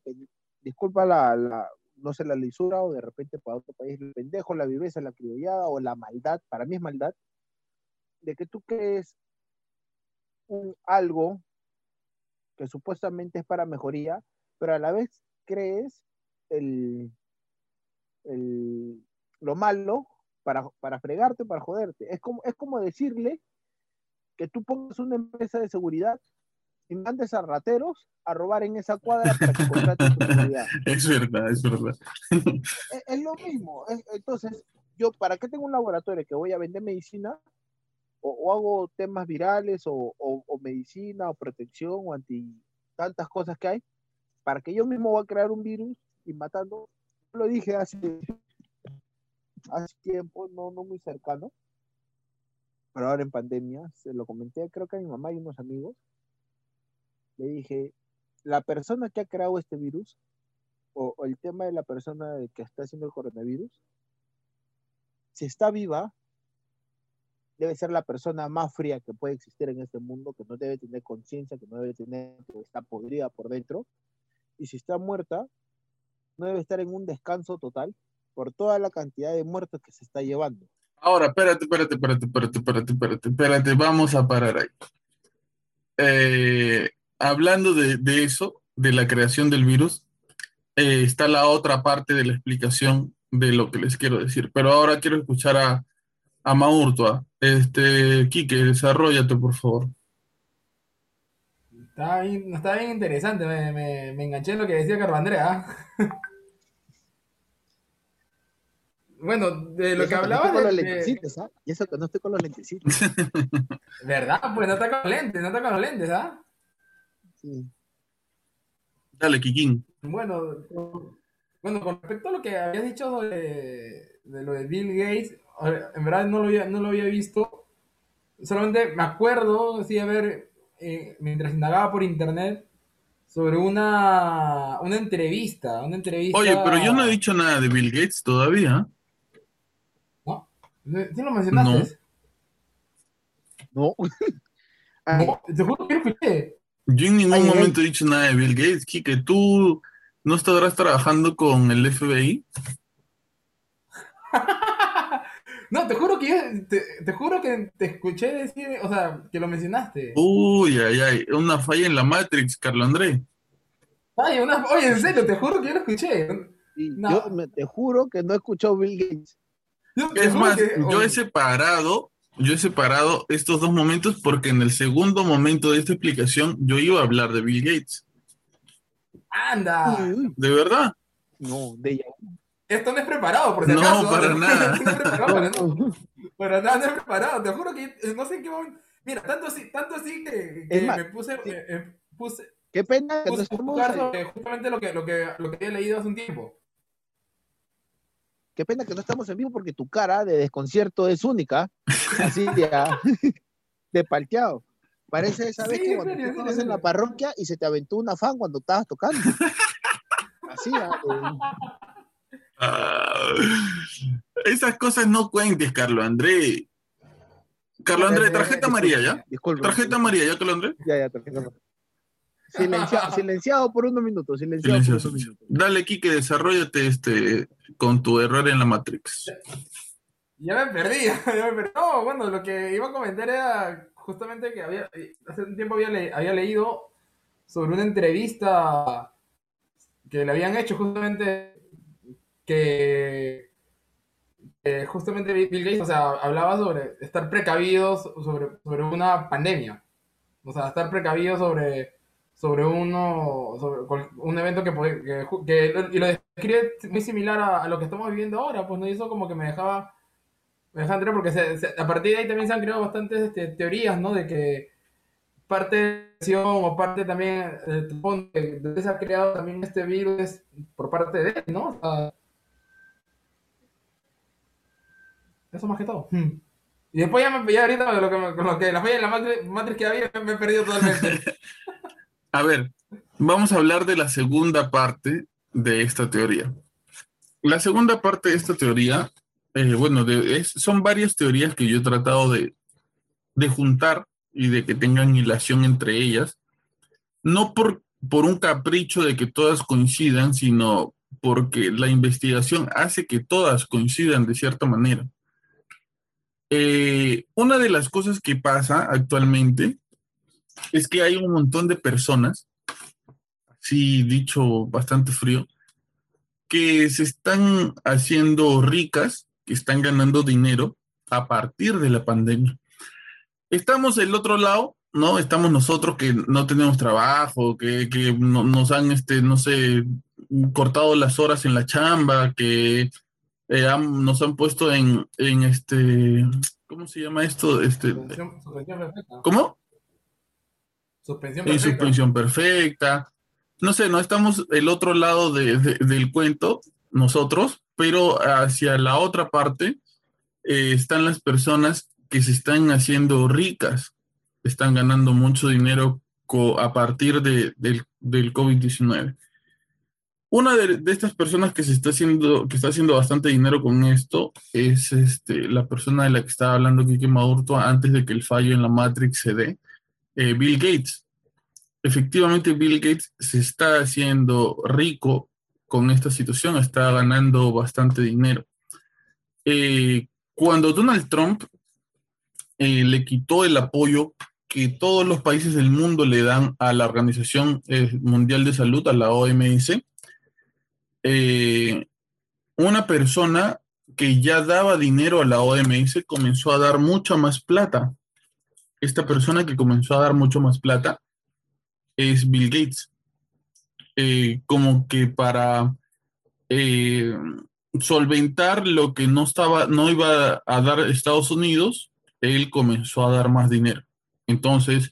disculpa la, la, no sé, la lisura o de repente para otro país, el pendejo, la viveza, la criollada o la maldad, para mí es maldad, de que tú crees un algo que supuestamente es para mejoría, pero a la vez crees el, lo malo para, para fregarte, para joderte. Es como, es como decirle que tú pongas una empresa de seguridad y mandes a rateros a robar en esa cuadra para que contraten tu seguridad. (laughs) Es verdad, es verdad. Es, lo mismo. entonces, yo, ¿para qué tengo un laboratorio que voy a vender medicina o, hago temas virales o, medicina o protección o anti tantas cosas que hay, para que yo mismo voy a crear un virus y matando, lo dije hace, hace tiempo, no, no muy cercano, pero ahora en pandemia, se lo comenté creo que a mi mamá y unos amigos, le dije, la persona que ha creado este virus, o, o el tema de la persona que está haciendo el coronavirus, si está viva, debe ser la persona más fría que puede existir en este mundo, que no debe tener conciencia, que no debe tener, que está podrida por dentro. Y si está muerta, no debe estar en un descanso total por toda la cantidad de muertos que se está llevando. Ahora, espérate, espérate, espérate, espérate, espérate, espérate, espérate, vamos a parar ahí. Eh, hablando de, de, eso, de la creación del virus, eh, está la otra parte de la explicación de lo que les quiero decir. Pero ahora quiero escuchar a, a Maurtua. Este, Quique, desarrollate, por favor. Está bien, está bien interesante, me, me, enganché en lo que decía Carlos Andrea. (laughs) bueno, de lo que no hablaba estoy con los lentecitos, ¿ah? Y eso que no estoy con los (laughs) lentecitos. ¿Verdad? Pues no está con los lentes, no está con los lentes, ¿ah? Sí. Dale, Kikín. Bueno, con- bueno, con respecto a lo que habías dicho de, de lo de Bill Gates, en verdad no lo había, no lo había visto. Solamente me acuerdo, sí, a ver, eh, mientras indagaba por internet sobre una, una entrevista, una entrevista... Oye, pero yo no he dicho nada de Bill Gates todavía. ¿No? ¿Sí lo mencionaste? No. Ay, (laughs) No, te juro que lo escuché. Yo en ningún Ay, ay, ay. momento he dicho nada de Bill Gates. Kike, ¿tú no estarás trabajando con el FBI? (laughs) No, te juro que yo, te, te juro que te escuché decir, o sea, que lo mencionaste. Uy, ay, ay, una falla en la Matrix, Carlos André. Ay, una- oye, en serio, te juro que yo lo escuché. y No. Yo me- te juro que no he escuchado Bill Gates. Yo Es más, que- yo he separado, yo he separado estos dos momentos porque en el segundo momento de esta explicación yo iba a hablar de Bill Gates. Anda, ¿De verdad? No, de ella. esto no es preparado, por si No, acaso. para (laughs) No, nada. no para, No, no. para nada, no es preparado. Te juro que eh, no sé en qué momento. Mira, tanto así, tanto así que, que Es más, me puse, eh, eh, puse, Qué pena que no puse estamos, sobre justamente lo que, lo, que, lo que había leído hace un tiempo. Qué pena que no estamos en vivo porque tu cara de desconcierto es única. Así de, (laughs) de palteado. Parece esa vez Sí, que en cuando serio, tú en estabas en la parroquia y se te aventó una fan cuando estabas tocando. Así, ah, eh, Ah, esas cosas no cuentes, Carlos André. Carlos André, tarjeta amarilla, ¿ya? Disculpa. Tarjeta amarilla, ¿ya, Carlos André? Ya, ya, tarjeta amarilla. Silenciado, (laughs) silenciado por unos minutos, silenciado Silencioso. por unos minutos. Dale, Kike, desarrollate este, con tu error en la Matrix. Ya me perdí, (laughs) ya me perdí. No, bueno, lo que iba a comentar era justamente que había, hace un tiempo había, le- había leído sobre una entrevista que le habían hecho justamente que, que justamente Bill Bill Gates, o sea, hablaba sobre estar precavidos sobre, sobre una pandemia. O sea, estar precavidos sobre, sobre uno, sobre un evento que, que, y lo describe muy similar a, lo que estamos viviendo ahora, pues no, eso como que me dejaba me deja entrar porque a partir de ahí también se han creado bastantes este, teorías, ¿no? De que parte de la o parte también eh, de, de se ha creado también este virus por parte de él, ¿no? O sea, eso más que todo. Hmm. Y después ya me ya ahorita con lo que, con lo que la falla en la Matrix que había me he perdido totalmente. (laughs) A ver, vamos a hablar de la segunda parte de esta teoría. La segunda parte de esta teoría, eh, bueno, son varias teorías que yo he tratado de, de juntar y de que tengan hilación entre ellas, no por, por un capricho de que todas coincidan, sino porque la investigación hace que todas coincidan de cierta manera. Eh, una de las cosas que pasa actualmente es que hay un montón de personas, así dicho bastante frío, que se están haciendo ricas, que están ganando dinero a partir de la pandemia. Estamos del otro lado, ¿no? Estamos nosotros que no tenemos trabajo, que, que no- nos han, este, no sé, cortado las horas en la chamba, que eh, han- nos han puesto en, en este, ¿cómo se llama esto? Este, Suspensión, suspensión perfecta. ¿Cómo? Suspensión en perfecta. No sé, no estamos el otro lado de- de- del cuento, nosotros, pero hacia la otra parte eh, están las personas que se están haciendo ricas, están ganando mucho dinero a partir de- del, del COVID-19. Una de, de estas personas que se está haciendo, que está haciendo bastante dinero con esto es este, la persona de la que estaba hablando Kike Madurto antes de que el fallo en la Matrix se dé, eh, Bill Gates efectivamente Bill Gates se está haciendo rico con esta situación, está ganando bastante dinero. Eh, cuando Donald Trump eh, le quitó el apoyo que todos los países del mundo le dan a la Organización Mundial de Salud, a la OMS, una persona que ya daba dinero a la OMS comenzó a dar mucha más plata. Esta persona que comenzó a dar mucho más plata es Bill Gates. Eh, como que para eh, solventar lo que no estaba, no iba a dar Estados Unidos, él comenzó a dar más dinero. Entonces,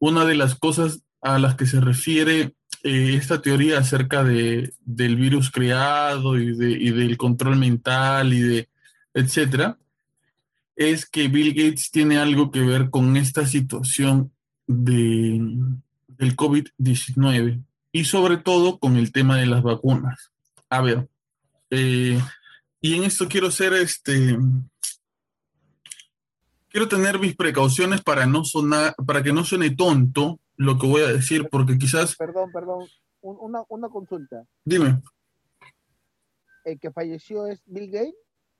una de las cosas a las que se refiere eh, esta teoría acerca de, del virus creado y, de, y, del control mental y de etcétera, es que Bill Gates tiene algo que ver con esta situación de, del COVID-19 y sobre todo con el tema de las vacunas. A ver, eh, y en esto quiero ser este, quiero tener mis precauciones para no sonar, para que no suene tonto lo que voy a decir, porque quizás. Perdón, perdón, una, una consulta. Dime. ¿El que falleció es Bill Gates?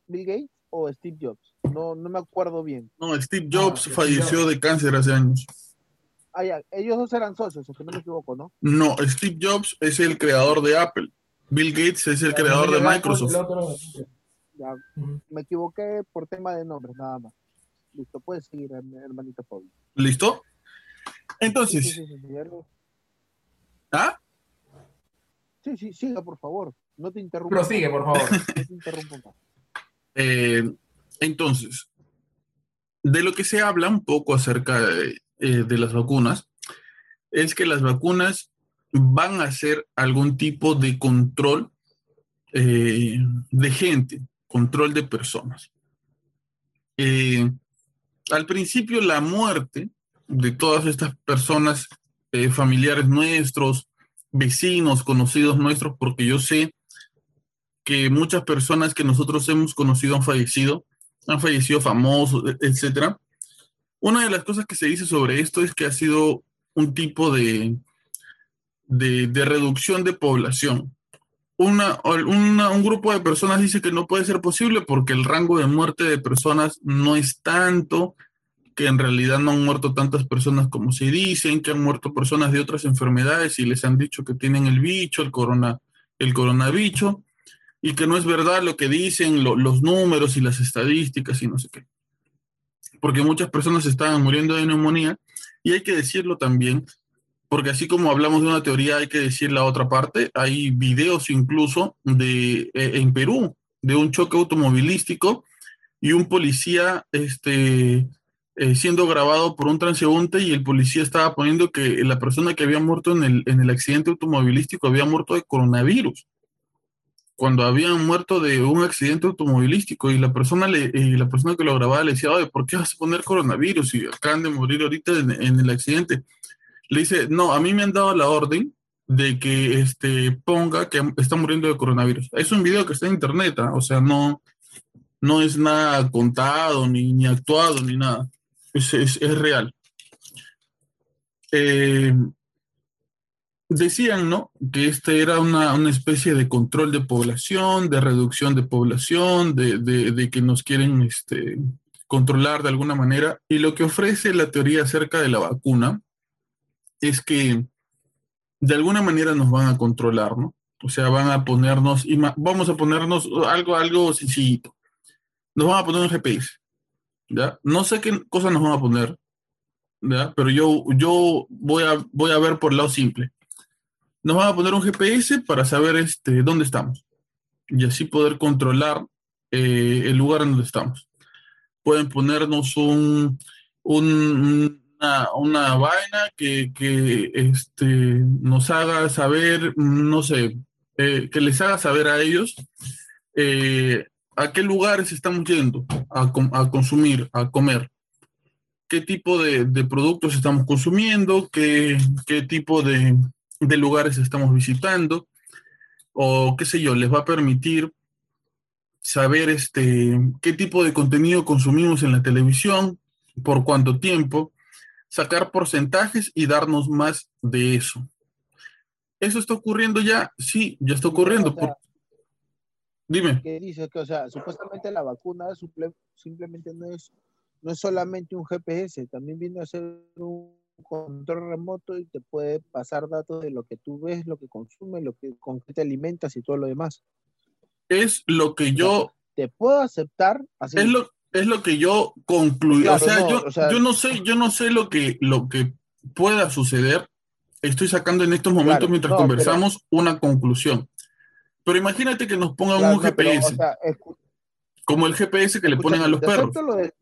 ¿Bill Gates o Steve Jobs? No, no me acuerdo bien. No, Steve Jobs falleció de cáncer hace años. Ah, ya. Ellos dos eran socios, o que no me equivoco, ¿no? No, Steve Jobs es el creador de Apple. Bill Gates es el Ya, creador de Microsoft. me equivoqué por tema de nombres, nada más. Listo, puedes seguir, her- hermanito Pablo. ¿Listo? Entonces, sí, sí, sí, sí, algo- ¿ah? sí, sí, siga, por favor. No te interrumpa. Prosigue, por favor. (laughs) No te interrumpa más. Eh, entonces, de lo que se habla un poco acerca de, eh, las vacunas es que las vacunas van a hacer algún tipo de control eh, de gente, control de personas. Al principio, la muerte de todas estas personas, familiares nuestros, vecinos, conocidos nuestros, porque yo sé que muchas personas que nosotros hemos conocido han fallecido, han fallecido famosos, e- etcétera. Una de las cosas que se dice sobre esto es que ha sido un tipo de, de, de reducción de población. Una, una- un grupo de personas dice que no puede ser posible porque el rango de muerte de personas no es tanto, que en realidad no han muerto tantas personas como se dicen, que han muerto personas de otras enfermedades y les han dicho que tienen el bicho, el, corona, el coronavirus y que no es verdad lo que dicen lo- los números y las estadísticas y no sé qué. Porque muchas personas estaban muriendo de neumonía y hay que decirlo también, porque así como hablamos de una teoría, hay que decir la otra parte. Hay videos incluso de, eh, en Perú de un choque automovilístico y un policía este, eh, siendo grabado por un transeúnte y el policía estaba poniendo que la persona que había muerto en el, en el accidente automovilístico había muerto de coronavirus cuando habían muerto de un accidente automovilístico y la persona le, y la persona que lo grababa le decía, oye, ¿por qué vas a poner coronavirus? Y acaban de morir ahorita en, en el accidente. Le dice, no, a mí me han dado la orden de que este, ponga que está muriendo de coronavirus. Es un video que está en internet, ¿ah? o sea, no, no es nada contado, ni, ni actuado, ni nada. Es, es, es real. Eh, decían, ¿no? Que este era una, una, especie de control de población, de reducción de población, de, de, de, que nos quieren este, controlar de alguna manera. Y lo que ofrece la teoría acerca de la vacuna es que de alguna manera nos van a controlar, ¿no? O sea, van a ponernos, y vamos a ponernos algo, algo sencillito. Nos van a poner un GPS, ¿ya? No sé qué cosa nos van a poner, ¿ya? Pero yo, yo voy, a, voy a ver por el lado simple nos van a poner un GPS para saber este, dónde estamos. Y así poder controlar eh, el lugar en donde estamos. Pueden ponernos un, un, una, una, vaina que, que este, nos haga saber, no sé, eh, que les haga saber a ellos eh, a qué lugares estamos yendo a, a consumir, a comer. Qué tipo de, de productos estamos consumiendo, qué, qué tipo de, de lugares estamos visitando o qué sé yo, les va a permitir saber este, qué tipo de contenido consumimos en la televisión, por cuánto tiempo, sacar porcentajes y darnos más de eso. ¿Eso está ocurriendo ya? Sí, ya está ocurriendo. O sea, por... Dime. Que dice que, o sea, supuestamente la vacuna simplemente no es, no es solamente un GPS, también viene a ser un control remoto y te puede pasar datos de lo que tú ves, lo que consumes, lo que con qué te alimentas y todo lo demás. Es lo que yo te puedo aceptar así. Es lo, es lo que yo concluí. Claro, o, sea, no, yo, o sea, yo no sé, yo no sé lo que, lo que pueda suceder. Estoy sacando en estos momentos Claro, mientras no, conversamos una conclusión. Pero imagínate que nos pongan Claro, un no, pero, GPS, o sea, escu- como el GPS que le ponen a los perros. acepto lo de-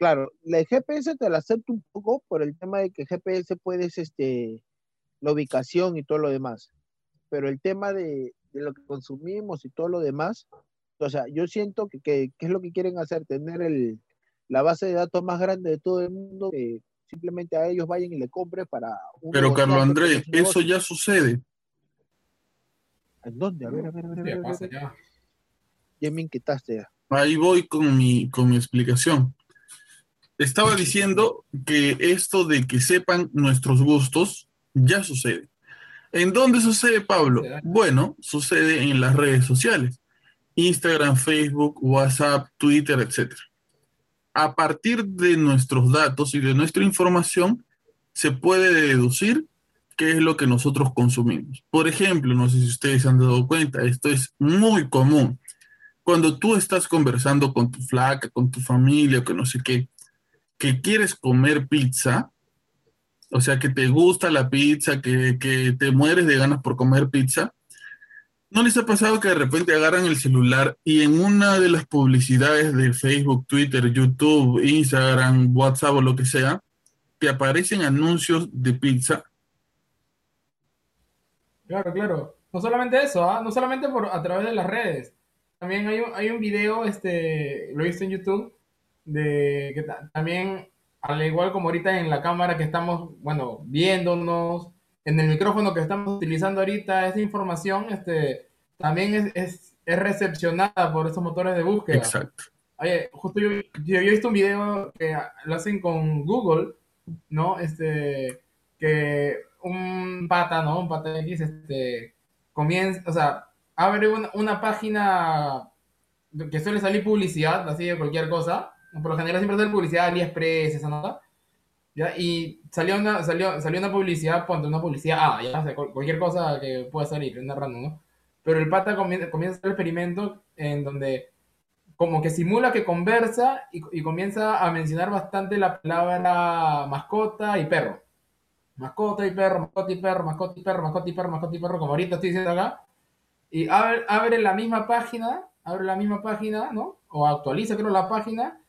Claro, el GPS te lo acepto un poco por el tema de que GPS puedes, este, la ubicación y todo lo demás. Pero el tema de, de lo que consumimos y todo lo demás, o sea, yo siento que, que, que es lo que quieren hacer, tener el, la base de datos más grande de todo el mundo, que simplemente a ellos vayan y le compren para... un Pero Carlos Andrés, eso ya sucede. ¿En dónde? A ver, a ver, a ver, a ver, Ya a ver, pasa, a ver. ya. Ya me inquietaste ya. Ahí voy con mi, con mi explicación. Estaba diciendo que esto de que sepan nuestros gustos ya sucede. ¿En dónde sucede, Pablo? Bueno, sucede en las redes sociales. Instagram, Facebook, WhatsApp, Twitter, etc. A partir de nuestros datos y de nuestra información, se puede deducir qué es lo que nosotros consumimos. Por ejemplo, no sé si ustedes han dado cuenta, esto es muy común. Cuando tú estás conversando con tu flaca, con tu familia, con no sé qué, que quieres comer pizza, o sea, que te gusta la pizza, que, que te mueres de ganas por comer pizza, ¿no les ha pasado que de repente agarran el celular y en una de las publicidades de Facebook, Twitter, YouTube, Instagram, WhatsApp o lo que sea, te aparecen anuncios de pizza? Claro, claro. No solamente eso, ¿ah? no solamente por a través de las redes. También hay un, hay un video, este, lo he visto en YouTube, de que ta- también, al igual como ahorita en la cámara que estamos, bueno, viéndonos, en el micrófono que estamos utilizando ahorita, esa información, este, también es, es, es recepcionada por esos motores de búsqueda. Exacto. Oye, justo yo, yo, yo he visto un video que lo hacen con Google, ¿no? Este, que un pata, ¿no? Un pata X, este, comienza, o sea, abre una, una página que suele salir publicidad, así de cualquier cosa. Por lo general siempre sale publicidad, AliExpress, esa nota. ¿Ya? Y salió una, salió, salió una publicidad, ponte una publicidad, ah, ya, o sea, cual- cualquier cosa que pueda salir, una random, ¿no? Pero el pata comienza, comienza a hacer el experimento en donde como que simula que conversa y, y comienza a mencionar bastante la palabra mascota y perro. Mascota y perro, mascota y perro, mascota y perro, mascota y perro, mascota y perro, como ahorita estoy diciendo acá. Y abre, abre la misma página, abre la misma página, ¿no? O actualiza, creo, la página.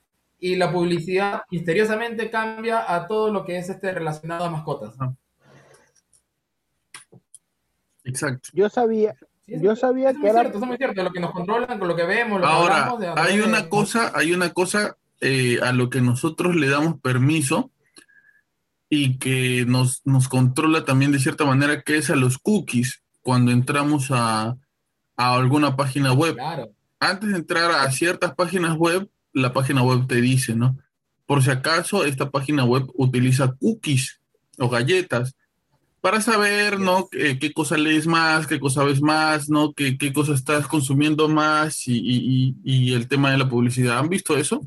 Y la publicidad misteriosamente cambia a todo lo que es este relacionado a mascotas. Exacto. Yo sabía, Sí, yo sabía eso es que muy era... cierto, eso es muy cierto. Lo que nos controlan, con lo que vemos, lo que Ahora, hablamos, de- hay una de- cosa, hay una cosa eh, a lo que nosotros le damos permiso y que nos, nos controla también de cierta manera, que es a los cookies cuando entramos a, a alguna página web. Claro. Antes de entrar a ciertas páginas web, la página web te dice, ¿no? Por si acaso, esta página web utiliza cookies o galletas para saber, ¿no? Qué, qué cosa lees más, qué cosa ves más, ¿no? Qué, qué cosa estás consumiendo más y, y- y- y el tema de la publicidad. ¿Han visto eso?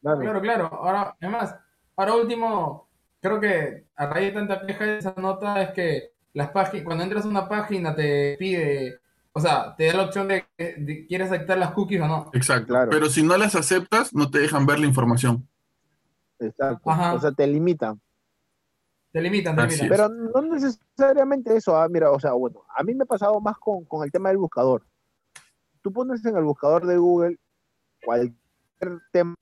Claro. Claro, claro. Ahora, además, ahora último, creo que a raíz de tanta queja de esa nota es que las páginas, cuando entras a una página te pide, o sea, te da la opción de, que de- quieres aceptar las cookies o no. Exacto. Claro. Pero si no las aceptas, no te dejan ver la información. Exacto. Ajá. O sea, te limitan. Te limitan, te Así limitan. Pero no necesariamente eso, ah, mira, o sea, bueno, a mí me ha pasado más con, con el tema del buscador. Tú pones en el buscador de Google cualquier tema,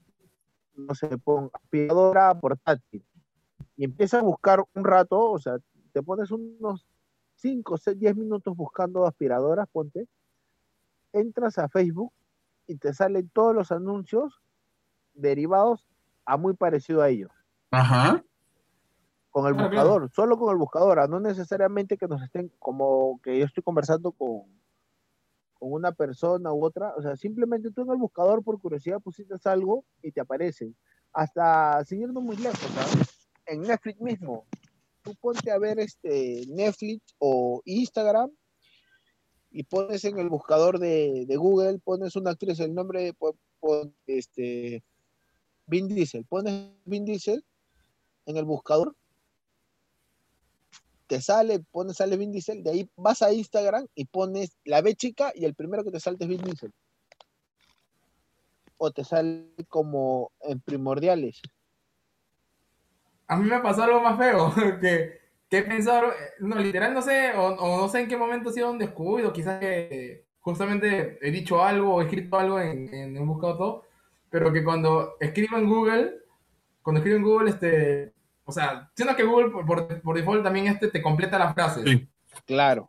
no sé, pon aspiradora portátil y empiezas a buscar un rato, o sea, te pones unos 5, 6, 10 minutos buscando aspiradoras, ponte, entras a Facebook y te salen todos los anuncios derivados a muy parecido a ellos Ajá. con el Claro, buscador, solo con el buscador, ah, no necesariamente que nos estén como que yo estoy conversando con, con una persona u otra, o sea, simplemente tú en el buscador por curiosidad pusiste algo y te aparece. Hasta sin irnos muy lejos, ¿sabes? En Netflix mismo, ponte a ver este Netflix o Instagram y pones en el buscador de, de Google, pones una actriz, el nombre, pon, este, Vin Diesel, pones Vin Diesel en el buscador te sale, pones, sale Vin Diesel, de ahí vas a Instagram y pones la B chica y el primero que te salte es Vin Diesel. O te sale como en primordiales. A mí me pasó algo más feo, (laughs) que que he pensado, eh, no, literal no sé, o, no sé en qué momento ha sido un descuido, quizás que justamente he dicho algo o he escrito algo en, en, buscado todo, pero que cuando escribo en Google, cuando escribo en Google, este, o sea, siendo que Google por, por, default también este te completa las frases. Sí, claro.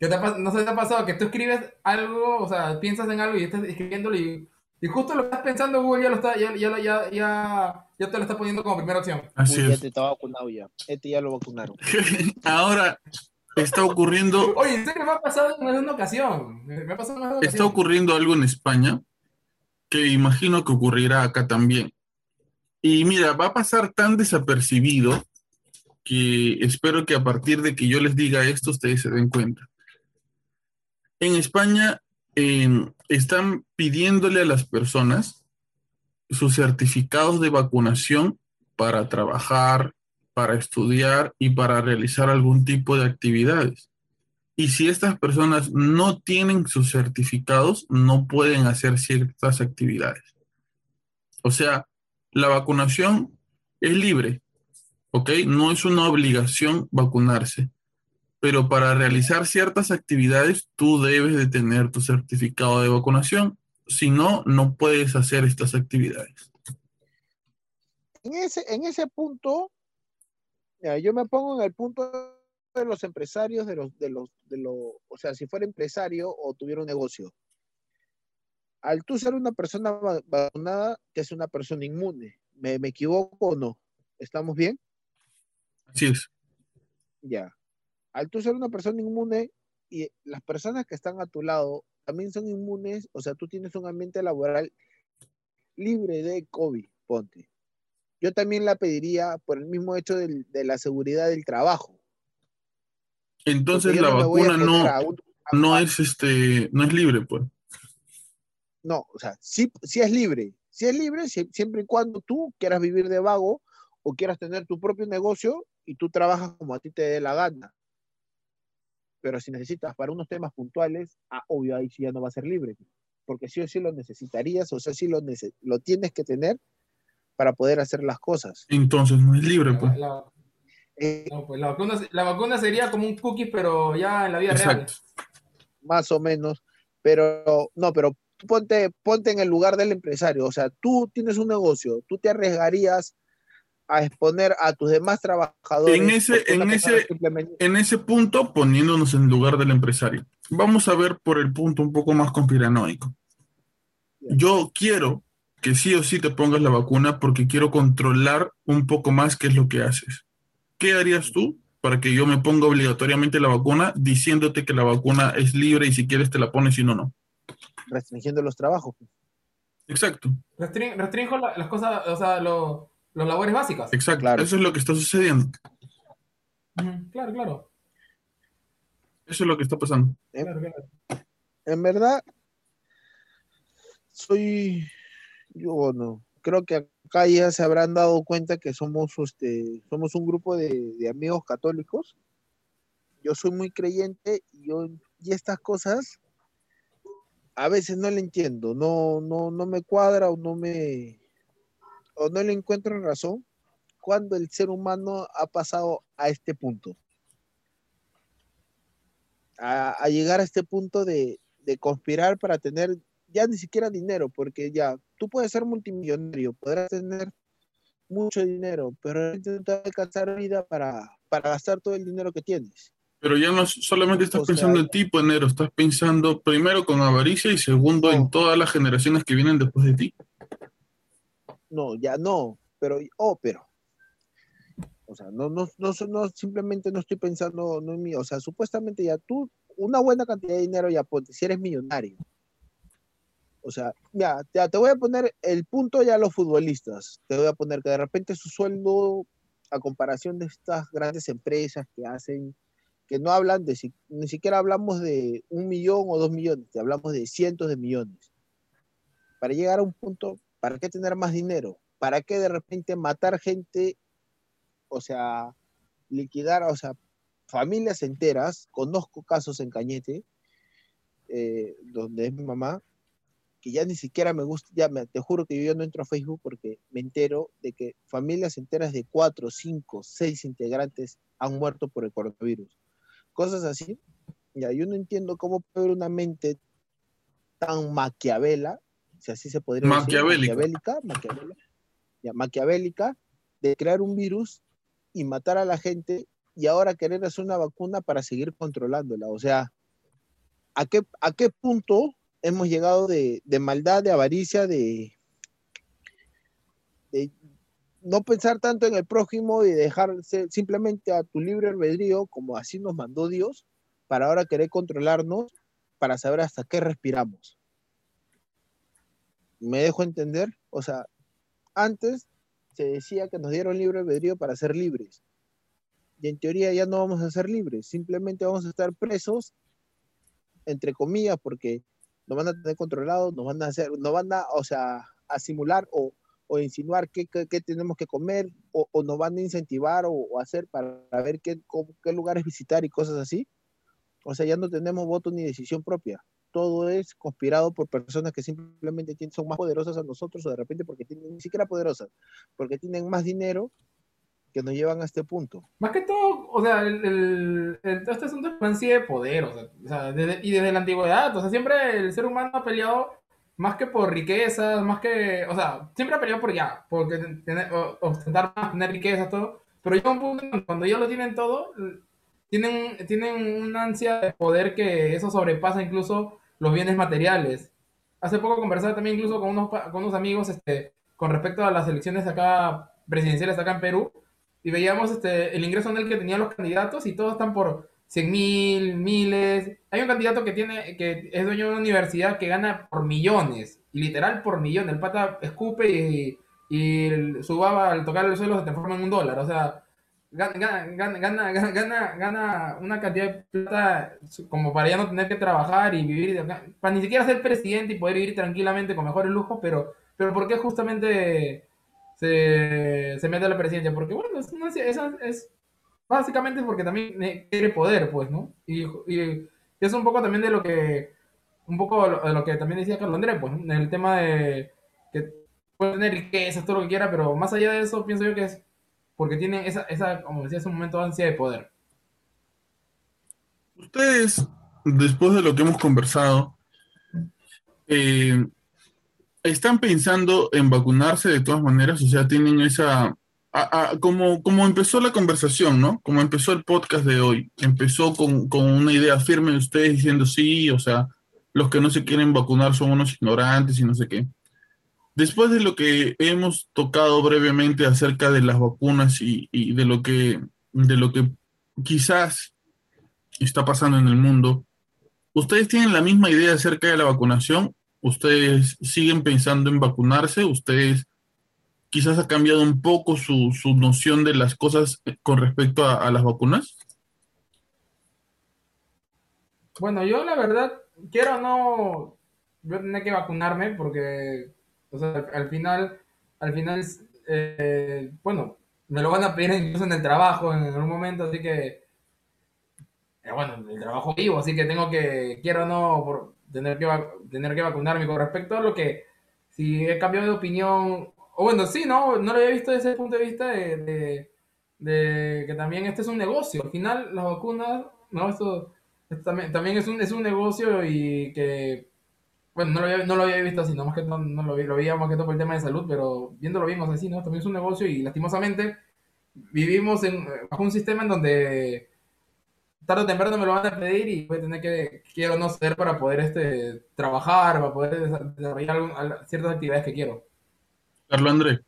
¿Qué te no sé si te ha pasado que tú escribes algo, o sea, piensas en algo y estás escribiéndolo y, y justo lo que estás pensando Google ya lo está, ya, ya, ya, ya, ya te lo está poniendo como primera opción. Así Uy, es. Ya te está vacunado ya. Este ya lo vacunaron. (laughs) Ahora está ocurriendo. Oye, en serio me ha pasado en una ocasión. Me ha pasado en una ocasión. Está ocurriendo algo en España que imagino que ocurrirá acá también. Y mira, va a pasar tan desapercibido que espero que a partir de que yo les diga esto, ustedes se den cuenta. En España están pidiéndole a las personas sus certificados de vacunación para trabajar, para estudiar y para realizar algún tipo de actividades. Y si estas personas no tienen sus certificados, no pueden hacer ciertas actividades. O sea, la vacunación es libre, ¿ok? No es una obligación vacunarse, pero para realizar ciertas actividades tú debes de tener tu certificado de vacunación, si no, no puedes hacer estas actividades. En ese, en ese punto, yo me pongo en el punto de los empresarios, de los, de los, de los, o sea, si fuera empresario o tuviera un negocio al tú ser una persona vacunada, que es una persona inmune. ¿Me, equivoco o no? ¿Estamos bien? Así es. Ya. Al tú ser una persona inmune y las personas que están a tu lado también son inmunes, o sea, tú tienes un ambiente laboral libre de COVID, ponte. Yo también la pediría por el mismo hecho de la seguridad del trabajo. Entonces la vacuna no, no es este, no es libre, pues no, o sea, sí, es libre, sí es libre siempre y cuando tú quieras vivir de vago o quieras tener tu propio negocio y tú trabajas como a ti te dé la gana. Pero si necesitas para unos temas puntuales, ah, obvio, ahí sí ya no va a ser libre, porque sí o sí lo necesitarías, o sea, sí lo, lo tienes que tener para poder hacer las cosas. Entonces no es libre, pues. La, eh, pues la, vacuna, sería como un cookie, pero ya en la vida exacto. real. Más o menos, pero no, pero ponte, ponte en el lugar del empresario, o sea, tú tienes un negocio, tú te arriesgarías a exponer a tus demás trabajadores. En ese, en ese, en ese punto, poniéndonos en el lugar del empresario, vamos a ver por el punto un poco más conspiranoico. Yo quiero que sí o sí te pongas la vacuna porque quiero controlar un poco más qué es lo que haces. ¿Qué harías tú para que yo me ponga obligatoriamente la vacuna diciéndote que la vacuna es libre y si quieres te la pones y no, no? restringiendo los trabajos. Pues. Exacto. restringo las cosas, o sea, los labores básicas. Exacto, claro. eso es lo que está sucediendo. Claro, claro. Eso es lo que está pasando. En, verdad, soy, yo bueno, creo que acá ya se habrán dado cuenta que somos, este, somos un grupo de, de amigos católicos. Yo soy muy creyente y, yo, y estas cosas a veces no le entiendo, no, no, no me cuadra o no me o no le encuentro razón cuando el ser humano ha pasado a este punto. A, llegar a este punto de, conspirar para tener ya ni siquiera dinero, porque ya tú puedes ser multimillonario, podrás tener mucho dinero, pero no te va a alcanzar vida para, para gastar todo el dinero que tienes. Pero ya no solamente estás pensando en ti, Enero, estás pensando primero con avaricia y segundo en todas las generaciones que vienen después de ti. No, ya no, pero, oh, pero. O sea, no, no, no, no simplemente no estoy pensando no en mí, o sea, supuestamente ya tú, una buena cantidad de dinero ya ponte, si eres millonario. O sea, ya, ya te voy a poner el punto ya a los futbolistas. Te voy a poner que de repente su sueldo, a comparación de estas grandes empresas que hacen que no hablan de, ni siquiera hablamos de un millón o dos millones, hablamos de cientos de millones. Para llegar a un punto, ¿para qué tener más dinero? ¿Para qué de repente matar gente? O sea, liquidar, o sea, familias enteras. Conozco casos en Cañete, eh, donde es mi mamá, que ya ni siquiera me gusta, ya me, te juro que yo ya no entro a Facebook porque me entero de que familias enteras de cuatro, cinco, seis integrantes han muerto por el coronavirus. Cosas así. Ya, yo no entiendo cómo puede haber una mente tan maquiavela, si así se podría Maquiavélica. decir, maquiavélica, maquiavélica, ya, maquiavélica, de crear un virus y matar a la gente y ahora querer hacer una vacuna para seguir controlándola. O sea, ¿a qué, a qué punto hemos llegado de, de maldad, de avaricia, de, de no pensar tanto en el prójimo y dejarse simplemente a tu libre albedrío, como así nos mandó Dios, para ahora querer controlarnos, para saber hasta qué respiramos. ¿Me dejo entender? O sea, antes se decía que nos dieron libre albedrío para ser libres. Y en teoría ya no vamos a ser libres, simplemente vamos a estar presos, entre comillas, porque nos van a tener controlados, nos van a hacer, nos van a, o sea, a simular o, o insinuar qué, qué, tenemos que comer, o, o, nos van a incentivar o, hacer para ver qué, qué lugares visitar y cosas así. O sea, ya no tenemos voto ni decisión propia. Todo es conspirado por personas que simplemente tienen, son más poderosas a nosotros o de repente porque tienen, ni siquiera poderosas, porque tienen más dinero que nos llevan a este punto. Más que todo, o sea, el, el, el, este asunto es una de poder, o sea, o sea desde, y desde la antigüedad, o sea, siempre el ser humano ha peleado más que por riquezas, más que, o sea, siempre ha peleado por ya, por tener, ostentar más, tener riquezas, todo, pero llega un punto cuando ya lo tienen todo, tienen, tienen una ansia de poder que eso sobrepasa incluso los bienes materiales. Hace poco conversaba también incluso con unos, con unos amigos este, con respecto a las elecciones acá presidenciales acá en Perú, y veíamos este, el ingreso el que tenían los candidatos y todos están por 100 mil, miles. Hay un candidato que tiene que es dueño de una universidad que gana por millones, literal por millones. El pata escupe y, y su baba al tocar el suelo se transforma en un dólar. O sea, gana, gana, gana, gana, gana una cantidad de plata como para ya no tener que trabajar y vivir, para ni siquiera ser presidente y poder vivir tranquilamente con mejores lujos, pero, pero ¿por qué justamente se, se mete a la presidencia, porque bueno, es, una, es, es básicamente porque también quiere poder, pues, ¿no? Y, y, es un poco también de lo que, un poco de lo que también decía Carlos Andrés, pues, en el tema de que puede tener riquezas, todo lo que quiera, pero más allá de eso, pienso yo que es porque tiene esa, esa como decía hace un momento, ansia de poder. Ustedes, después de lo que hemos conversado, eh, están pensando en vacunarse de todas maneras, o sea, tienen esa, a, a, como, como empezó la conversación, ¿no? Como empezó el podcast de hoy, empezó con, con, una idea firme de ustedes diciendo sí, o sea, los que no se quieren vacunar son unos ignorantes y no sé qué. Después de lo que hemos tocado brevemente acerca de las vacunas y, de, lo que, de lo que quizás está pasando en el mundo, ¿ustedes tienen la misma idea acerca de la vacunación ustedes siguen pensando en vacunarse, ustedes quizás ha cambiado un poco su, su noción de las cosas con respecto a, las vacunas. Bueno, yo la verdad quiero no, tener que vacunarme porque, o sea, al, al final, al final, eh, bueno, me lo van a pedir incluso en el trabajo en algún momento, así que, eh, bueno, el trabajo vivo, así que tengo que, quiero no, por, tener que, tener que vacunarme. Con respecto a lo que, si he cambiado de opinión, o bueno, sí, no, no lo había visto desde ese punto de vista de que también este es un negocio. Al final, las vacunas, no, esto, esto también, también, es, un, es un negocio y que, bueno, no lo había, no lo había visto así, no, más que no, no lo, lo veía más que todo por el tema de salud, pero viéndolo vimos así, ¿no? También es un negocio y lastimosamente vivimos en, bajo un sistema en donde tarde o temprano me lo van a pedir y voy a tener que, quiero no ser para poder este, trabajar, para poder desarrollar algún, ciertas actividades que quiero. Carlos Andrés.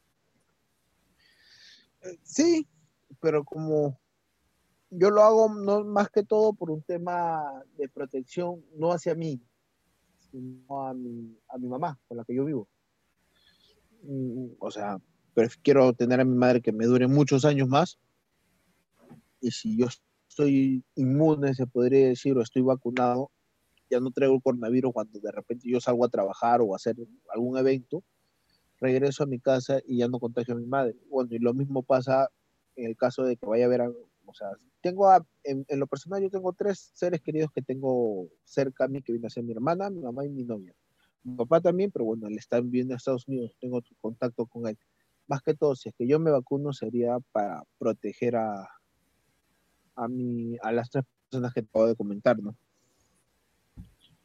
Sí, pero como yo lo hago no más que todo por un tema de protección, no hacia mí, sino a mi, a mi mamá, con la que yo vivo. O sea, pero quiero tener a mi madre que me dure muchos años más. Y si yo estoy inmune, se podría decir, o estoy vacunado, ya no traigo el coronavirus cuando de repente yo salgo a trabajar o a hacer algún evento, regreso a mi casa y ya no contagio a mi madre. Bueno, y lo mismo pasa en el caso de que vaya a ver, a, o sea, tengo a, en, lo personal yo tengo tres seres queridos que tengo cerca a mí, que viene a ser mi hermana, mi mamá y mi novia. Mi papá también, pero bueno, él está viviendo en Estados Unidos, tengo contacto con él. Más que todo, si es que yo me vacuno sería para proteger a, a, mi, a las tres personas que acabo de comentar, ¿no?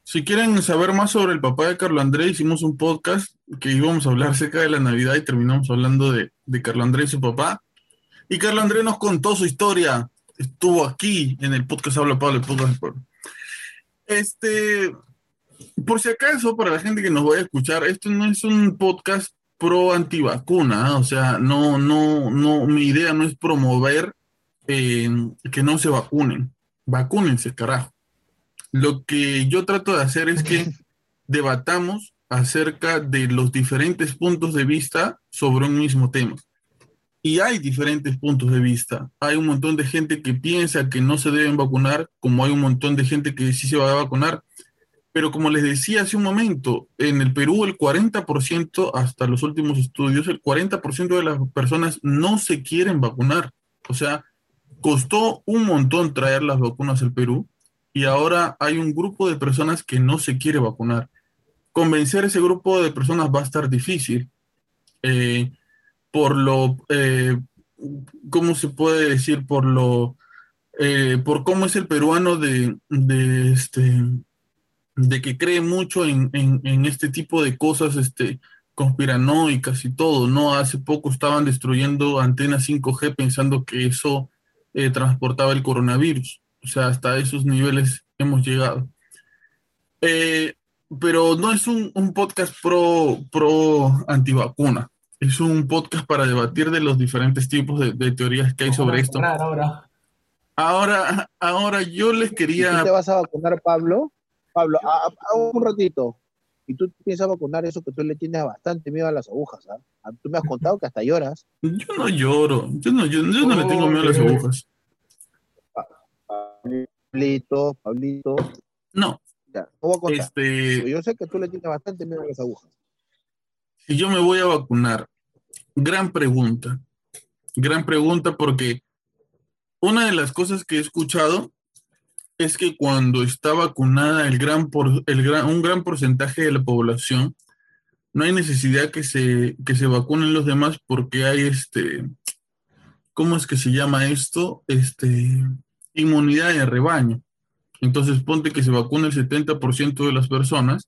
Si quieren saber más sobre el papá de Carlos Andrés, hicimos un podcast que íbamos a hablar cerca de la Navidad y terminamos hablando de, de Carlos Andrés y su papá. Y Carlos Andrés nos contó su historia. Estuvo aquí en el podcast Habla Pablo, el podcast Este, por si acaso, para la gente que nos vaya a escuchar, esto no es un podcast pro antivacuna, ¿eh? o sea, no, no, no, mi idea no es promover eh, que no se vacunen. Vacúnense, carajo. Lo que yo trato de hacer es que (laughs) debatamos acerca de los diferentes puntos de vista sobre un mismo tema. Y hay diferentes puntos de vista. Hay un montón de gente que piensa que no se deben vacunar, como hay un montón de gente que sí se va a vacunar. Pero como les decía hace un momento, en el Perú el 40%, hasta los últimos estudios, el 40% de las personas no se quieren vacunar. O sea, costó un montón traer las vacunas al Perú y ahora hay un grupo de personas que no se quiere vacunar. Convencer a ese grupo de personas va a estar difícil. Eh, por lo, eh, ¿cómo se puede decir? Por lo, eh, por cómo es el peruano de, de, este, de que cree mucho en, en, este tipo de cosas este, conspiranoicas y todo, ¿no? Hace poco estaban destruyendo antenas 5G pensando que eso transportaba el coronavirus. O sea, hasta esos niveles hemos llegado. Eh, pero no es un, podcast pro, pro antivacuna. Es un podcast para debatir de los diferentes tipos de, teorías que hay sobre esto. Ahora. ahora, ahora yo les quería. ¿Tú te vas a vacunar, Pablo? Pablo, a, un ratito. Y tú piensas vacunar eso que tú le tienes bastante miedo a las agujas. ¿ah? Tú me has contado que hasta lloras. Yo no lloro. Yo no, yo, no le tengo miedo a las agujas. Pablito, Pablito. No. Este... Yo sé que tú le tienes bastante miedo a las agujas. Si yo me voy a vacunar, gran pregunta. Gran pregunta porque una de las cosas que he escuchado es que cuando está vacunada el gran por, el gran, un gran porcentaje de la población, no hay necesidad que se, que se vacunen los demás porque hay este, ¿cómo es que se llama esto? Este, inmunidad de rebaño. Entonces, ponte que se vacuna el 70% de las personas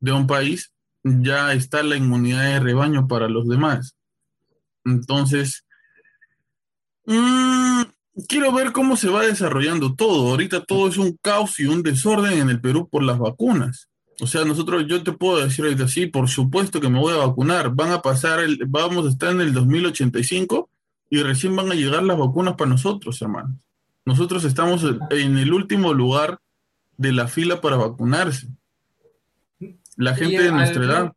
de un país, ya está la inmunidad de rebaño para los demás. Entonces, mmm, quiero ver cómo se va desarrollando todo. Ahorita todo es un caos y un desorden en el Perú por las vacunas. O sea, nosotros, yo te puedo decir ahorita, sí, por supuesto que me voy a vacunar. Van a pasar, el, vamos a estar en el 2085 y recién van a llegar las vacunas para nosotros, hermanos. Nosotros estamos en el último lugar de la fila para vacunarse. La gente de nuestra edad.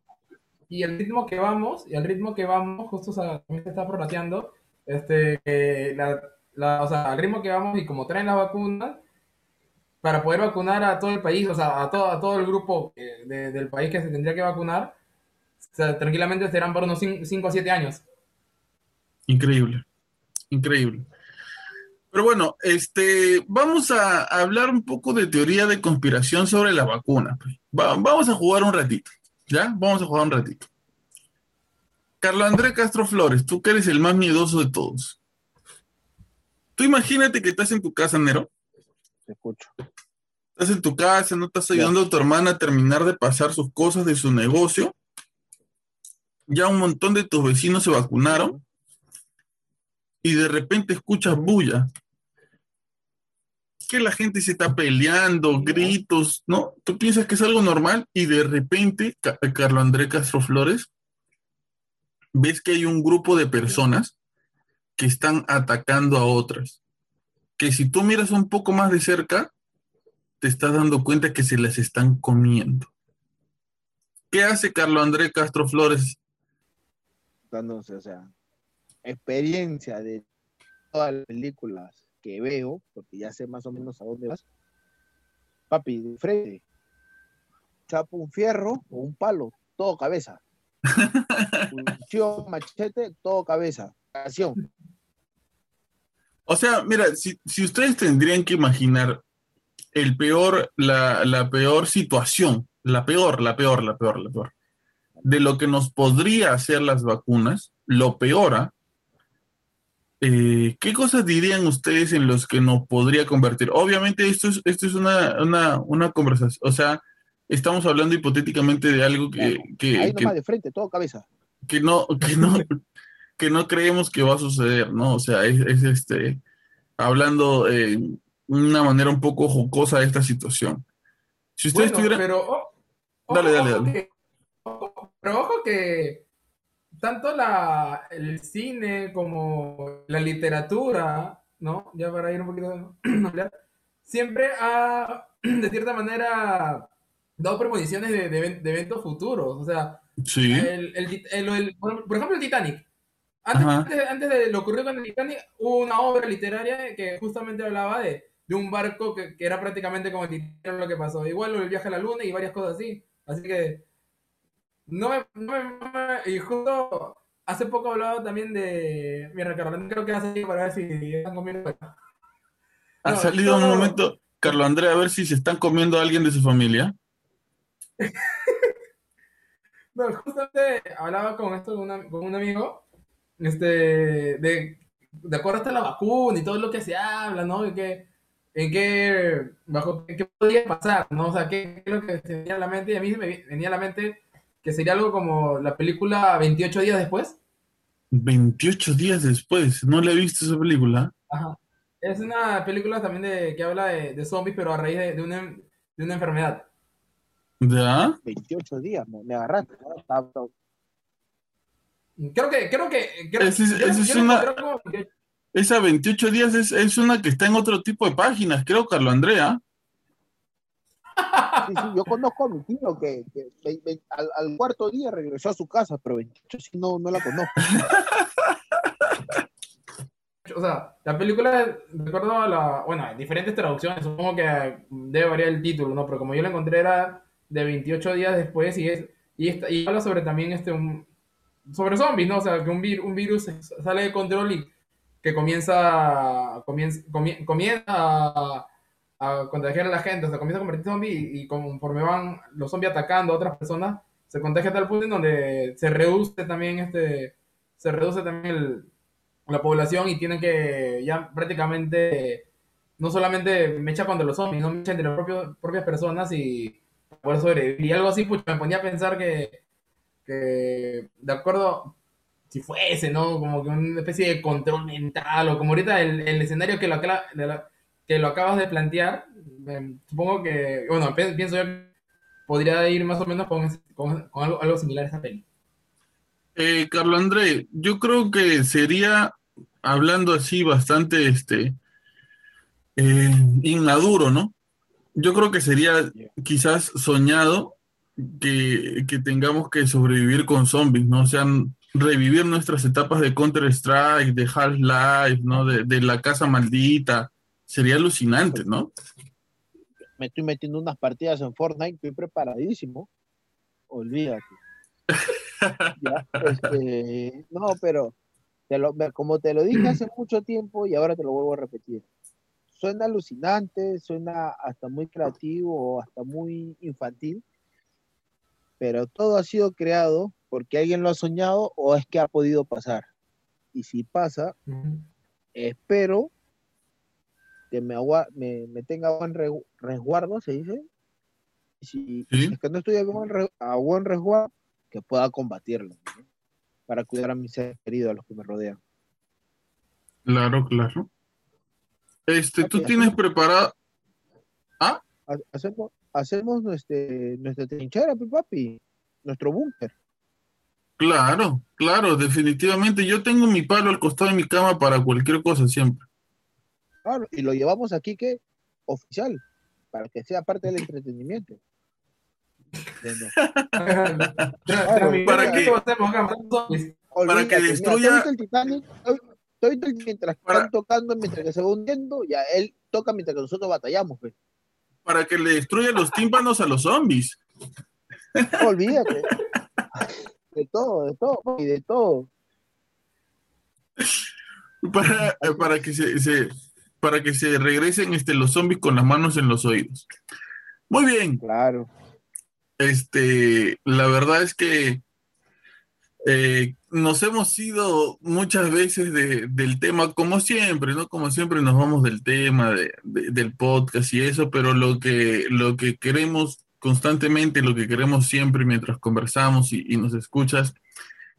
Y el ritmo que vamos, y el ritmo que vamos, justo también se está prorrateando, este, la, o sea, al ritmo que vamos y como traen la vacuna, para poder vacunar a todo el país, o sea, a todo, a todo el grupo eh, del país que se tendría que vacunar, tranquilamente serán por unos 5 o 7 años. Increíble, increíble. Pero bueno, este, vamos a hablar un poco de teoría de conspiración sobre la vacuna. Pues. Vamos a jugar un ratito, ¿ya? Vamos a jugar un ratito. Carlos Andrés Castro Flores, tú que eres el más miedoso de todos. Tú imagínate que estás en tu casa, Nero. Te escucho. Estás en tu casa, no estás ayudando a tu hermana a terminar de pasar sus cosas de su negocio. Ya un montón de tus vecinos se vacunaron y de repente escuchas bulla. Que la gente se está peleando, gritos, ¿no? Tú piensas que es algo normal y de repente, Carlos André Castro Flores, ves que hay un grupo de personas que están atacando a otras. Que si tú miras un poco más de cerca, te estás dando cuenta que se las están comiendo. ¿Qué hace Carlos André Castro Flores? Dándose, o sea, experiencia de todas las películas que veo, porque ya sé más o menos a dónde vas, papi, de frente, chapo un fierro o un palo, todo cabeza. (laughs) un machete, todo cabeza. Acción. O sea, mira, si, ustedes tendrían que imaginar el peor, la, la peor situación la peor, la peor, la peor, la peor, de lo que nos podría hacer las vacunas, lo peora, eh, ¿qué cosas dirían ustedes en los que nos podría convertir? Obviamente esto es, esto es una, una, una conversación, o sea, estamos hablando hipotéticamente de algo que... que, Ahí que- nomás de frente, todo cabeza. que no, que no, (laughs) que no creemos que va a suceder, ¿no? O sea, es, es, este, hablando eh, de una manera un poco jocosa de esta situación. Si ustedes Bueno, tuvieran... pero Dale, dale, dale. que- pero ojo que tanto la, el cine como la literatura, ¿no? Ya para ir un poquito (clears throat) siempre ha, (clears throat) de cierta manera, dado premoniciones de, de de eventos futuros. O sea, Sí, el, el el- por ejemplo, el Titanic. Antes, antes- antes de lo ocurrido con el Titanic, hubo una obra literaria que justamente hablaba de, de un barco que, que era prácticamente como el Titanic lo que pasó. Igual el viaje a la luna y varias cosas así. Así que no me, no me- no me- y justo hace poco hablaba también de mira Carlos, creo que ha salido para ver si están comiendo. ha no, salido un todo- momento, Carlos Andrés, a ver si se están comiendo a alguien de su familia. (laughs) No, justamente hablaba con esto con, una- con un amigo, este, de, de acuerdo hasta la vacuna y todo lo que se habla, ¿no? En qué, en qué, bajo, en qué podría pasar, ¿no? O sea, qué, es lo que se venía a la mente, y a mí me venía a la mente que sería algo como la película 28 días después. 28 días después, no le he visto esa película. Ajá. Es una película también de, que habla de, de zombies, pero a raíz de, de una, de una enfermedad. ¿Ya? 28 días, me, me agarraste. ¿no? Creo que, creo que, creo, es- una- encontré como 28. Esa 28 días es, es una que está en otro tipo de páginas, creo, Carlos Andrea. Sí, sí, yo conozco a mi tío que, al, cuarto día regresó a su casa, pero 28 sí no, no la conozco. (laughs) O sea, la película, de acuerdo a la. Bueno, diferentes traducciones, supongo que debe variar el título, ¿no? Pero como yo la encontré era de 28 días después y es. Y, esta- y habla sobre también este. un- sobre zombies, ¿no? O sea, que un, vir- un virus sale de control y que comienza. Comienza, comie- comienza a, a contagiar a la gente, o sea, comienza a convertirse en zombie y, conforme van los zombies atacando a otras personas, se contagia a tal punto en donde se reduce también este. Se reduce también el, la población y tienen que ya prácticamente no solamente mecha contra los zombies, no mecha entre las propios- propias personas y poder sobrevivir. Y algo así, pucha, me ponía a pensar que, que de acuerdo, si fuese, ¿no? Como que una especie de control mental o como ahorita el, el escenario que lo, la- que lo acabas de plantear, eh, supongo que, bueno, pi- pienso yo que podría ir más o menos con, algo, similar a esta peli. Eh, Carlos André, yo creo que sería, hablando así bastante, este, eh, inmaduro, ¿no? Yo creo que sería quizás soñado que, que tengamos que sobrevivir con zombies, ¿no? O sea, revivir nuestras etapas de Counter-Strike, de Half-Life, ¿no? De la casa maldita. Sería alucinante, ¿no? Me estoy metiendo unas partidas en Fortnite, estoy preparadísimo. Olvídate. (laughs) Ya, este, no, pero te lo- como te lo dije hace mucho tiempo y ahora te lo vuelvo a repetir. Suena alucinante, suena hasta muy creativo o hasta muy infantil, pero todo ha sido creado porque alguien lo ha soñado o es que ha podido pasar. Y si pasa, espero que me, agua- me, me tenga buen re- resguardo, se dice. Y si, Sí. es que no estoy a buen, resguardo, que pueda combatirlo, ¿no? para cuidar a mis seres queridos, a los que me rodean. Claro, claro. Este, ¿tú tienes preparado? Ha- Hacemos, hacemos nuestra, nuestra trinchera, pe, papi, nuestro búnker. Claro, claro, definitivamente. Yo tengo mi palo al costado de mi cama para cualquier cosa siempre. Claro, y lo llevamos aquí que oficial, para que sea parte del entretenimiento. (laughs) ¿Para qué? Para que destruya- ¿tú has visto el Titanic? ¿Tú- tú has visto el- mientras Para- están tocando, mientras que se va hundiendo, ya él toca mientras que nosotros batallamos, pues. Para que le destruya los tímpanos a los zombies. (laughs) Olvídate. De todo, de todo, y de todo. Para, para que se, se- para que se regresen este, los zombies con las manos en los oídos. Muy bien. Claro. Este, la verdad es que eh, nos hemos ido muchas veces del tema, como siempre, ¿no? Como siempre nos vamos del tema, del podcast y eso, pero lo que, lo que queremos constantemente, lo que queremos siempre mientras conversamos y, nos escuchas,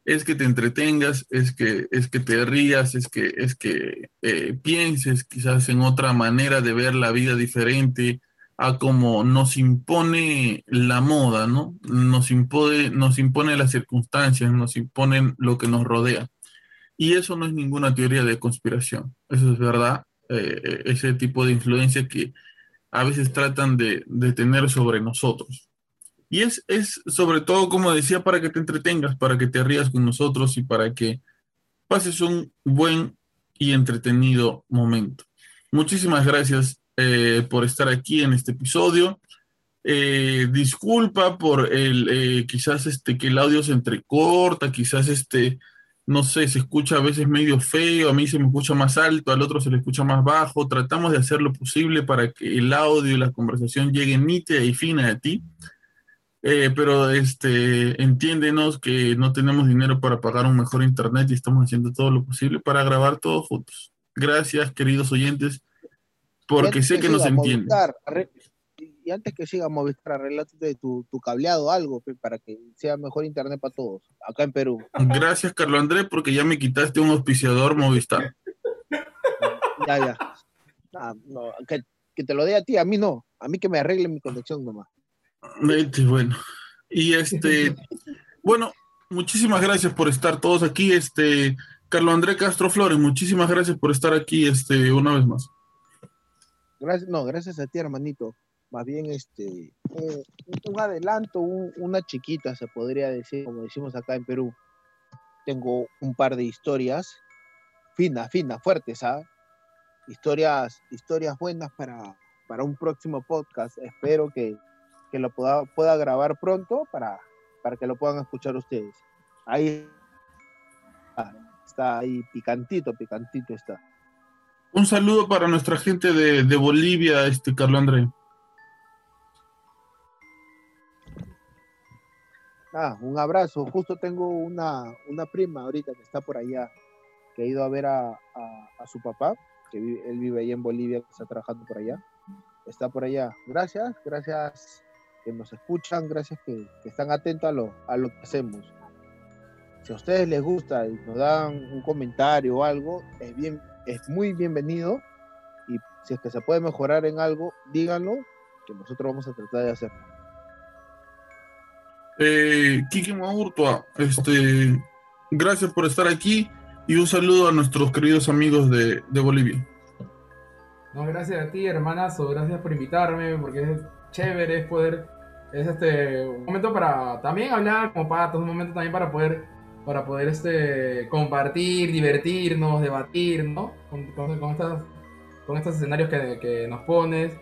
es que te entretengas, es que, es que te rías, es que, es que eh, pienses quizás en otra manera de ver la vida diferente, a como nos impone la moda, ¿no? Nos impone, nos impone las circunstancias, nos imponen lo que nos rodea. Y eso no es ninguna teoría de conspiración, eso es verdad, eh, ese tipo de influencia que a veces tratan de, de tener sobre nosotros. Y es, es sobre todo, como decía, para que te entretengas, para que te rías con nosotros y para que pases un buen y entretenido momento. Muchísimas gracias eh, por estar aquí en este episodio. Eh, disculpa por el, eh, quizás este, que el audio se entrecorta, quizás este, no sé, se escucha a veces medio feo, a mí se me escucha más alto, al otro se le escucha más bajo. Tratamos de hacer lo posible para que el audio y la conversación lleguen nítida y fina a ti. Pero este, entiéndenos que no tenemos dinero para pagar un mejor internet y estamos haciendo todo lo posible para grabar todos juntos. Gracias, queridos oyentes porque sé que, nos entiende. y antes que siga Movistar, arreglate tu, tu cableado algo para que sea mejor internet para todos, acá en Perú. Gracias, Carlos Andrés, porque ya me quitaste un auspiciador Movistar. ya, ya. Ah, que, te lo dé a ti, a mí no. A mí que me arregle mi conexión nomás. Bueno, y este, (laughs) bueno, muchísimas gracias por estar todos aquí. Este, Carlos Andrés Castro Flores, muchísimas gracias por estar aquí este, una vez más. Gracias, no, gracias a ti, hermanito. Más bien, este, eh, un adelanto, una chiquita, se podría decir, como decimos acá en Perú. Tengo un par de historias, finas, finas, fuertes, ¿ah? Historias, historias buenas para, para un próximo podcast. Espero que, lo pueda, pueda grabar pronto para, para que lo puedan escuchar ustedes. Ahí está, ahí picantito, picantito está. Un saludo para nuestra gente de, Bolivia, este Carlos André. Ah, un abrazo. Justo tengo una, prima ahorita que está por allá, que ha ido a ver a, su papá, que él vive ahí en Bolivia, que está trabajando por allá. Está por allá. Gracias, gracias que nos escuchan, gracias que, están atentos a lo, a lo que hacemos. Si a ustedes les gusta y nos dan un comentario o algo, es bien, es muy bienvenido y si es que se puede mejorar en algo, díganlo, que nosotros vamos a tratar de hacer. Eh, Kiki Maurtua, este, gracias por estar aquí y un saludo a nuestros queridos amigos de, Bolivia. No, gracias a ti, hermanazo, gracias por invitarme, porque chévere, es poder, es este, un momento para también hablar como patos, un momento también para poder para poder este, compartir, divertirnos, debatir, ¿no? Con, con, estas, con estos escenarios que, que, nos pones.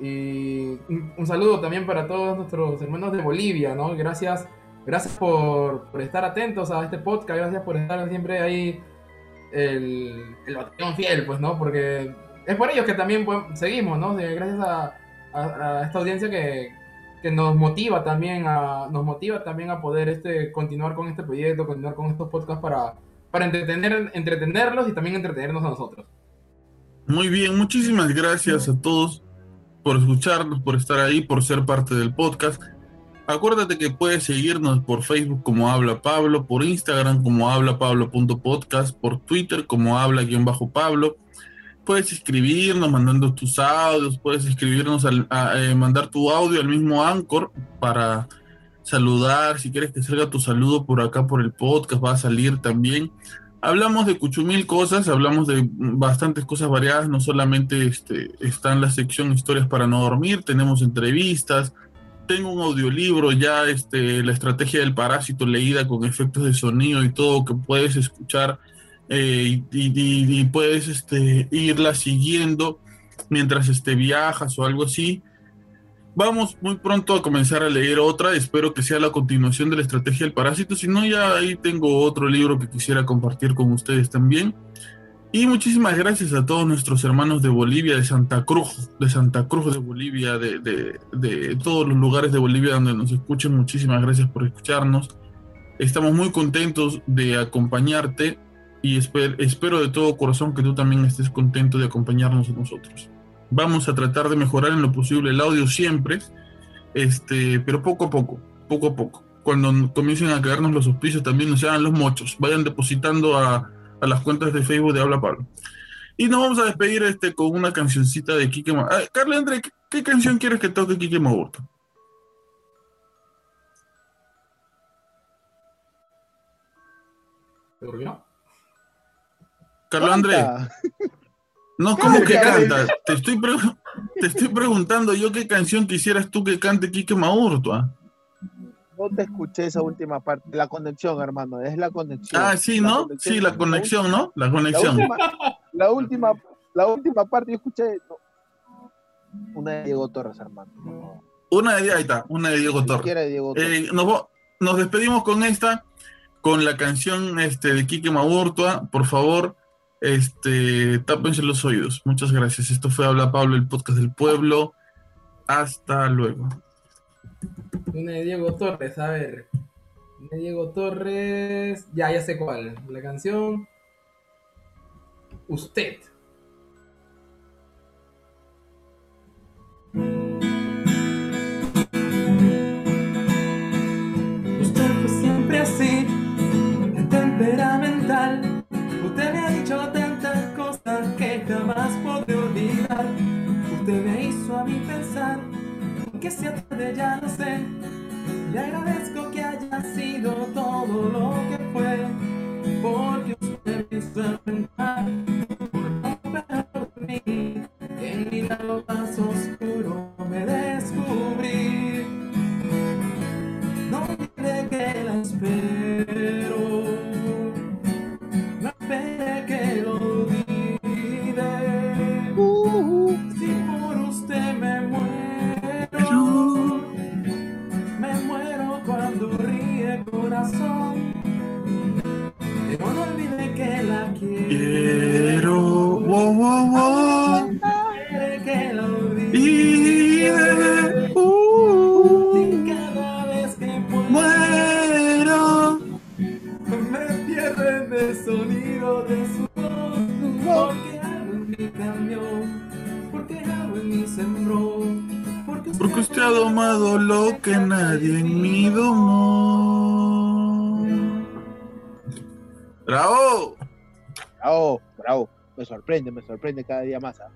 Y un, saludo también para todos nuestros hermanos de Bolivia, ¿no? Gracias, gracias por, por estar atentos a este podcast, gracias por estar siempre ahí el, el batallón fiel, pues, ¿no? Porque es por ellos que también seguimos, ¿no? Gracias a, a esta audiencia que, que nos motiva también a nos motiva también a poder este continuar con este proyecto, continuar con estos podcasts para para entretener entretenerlos y también entretenernos a nosotros. Muy bien, muchísimas gracias a todos por escucharnos, por estar ahí, por ser parte del podcast. Acuérdate que puedes seguirnos por Facebook como Habla Pablo, por Instagram como habla Pablo.podcast, por Twitter como habla-pablo puedes escribirnos mandando tus audios, puedes escribirnos, al, a, eh, mandar tu audio al mismo Anchor para saludar, si quieres que salga tu saludo por acá por el podcast, va a salir también. Hablamos de cuchumil cosas, hablamos de bastantes cosas variadas, no solamente este, está en la sección historias para no dormir, tenemos entrevistas, tengo un audiolibro ya, este, la estrategia del parásito leída con efectos de sonido y todo que puedes escuchar eh, y, puedes este, irla siguiendo mientras este, viajas o algo así. Vamos muy pronto a comenzar a leer otra, espero que sea la continuación de la estrategia del parásito, si no ya ahí tengo otro libro que quisiera compartir con ustedes también. Y muchísimas gracias a todos nuestros hermanos de Bolivia, de Santa Cruz, de Santa Cruz de Bolivia, de, de, de todos los lugares de Bolivia donde nos escuchen. Muchísimas gracias por escucharnos. Estamos muy contentos de acompañarte y espero, espero de todo corazón que tú también estés contento de acompañarnos a nosotros. Vamos a tratar de mejorar en lo posible el audio siempre, este, pero poco a poco, poco a poco. Cuando comiencen a caernos los auspicios también nos hagan los mochos, vayan depositando a, a las cuentas de Facebook de Habla Pablo. Y nos vamos a despedir este, con una cancioncita de Kike Ma. Ah, Carla André, ¿qué, ¿qué, canción quieres que toque Kike Maurto? ¿Por? Carlos André. No, ¿cómo que canta? Te estoy, (laughs) te estoy preguntando yo qué canción quisieras tú que cante Kike Maurto. ¿ah? No te escuché esa última parte. La conexión, hermano. Es la conexión. Ah, sí, ¿no? Sí, la conexión, ¿no? La conexión. La última, la última, parte yo escuché. No. Una de Diego Torres, hermano. No. Una de ahí está, una de Diego Torres. De Diego Torres. Eh, nos, nos, despedimos con esta, con la canción este, de Quique Maurtua. Por favor, este, tápense los oídos. Muchas gracias. Esto fue Habla Pablo, el podcast del pueblo. Hasta luego. Una de Diego Torres, a ver. Una de Diego Torres. Ya, ya sé cuál. La canción. Usted. Usted Usted me hizo a mí pensar que se atreve ya no sé. Le agradezco que haya sido todo lo que fue, porque usted me hizo enfrentar por mí. En mi lado más oscuro me descubrí. No olvide que la espero. Corazón. Pero no olvide que la quiero. Wow, wow, wow. Que la olvide. uh, cada vez que muero, me pierdo en el sonido de su voz. Porque algo en mí cambió, porque algo en mí sembró. Porque usted, Porque usted ha domado lo que nadie en mí domó. ¡Bravo! Bravo, bravo. Me sorprende, me sorprende cada día más. ¿ah?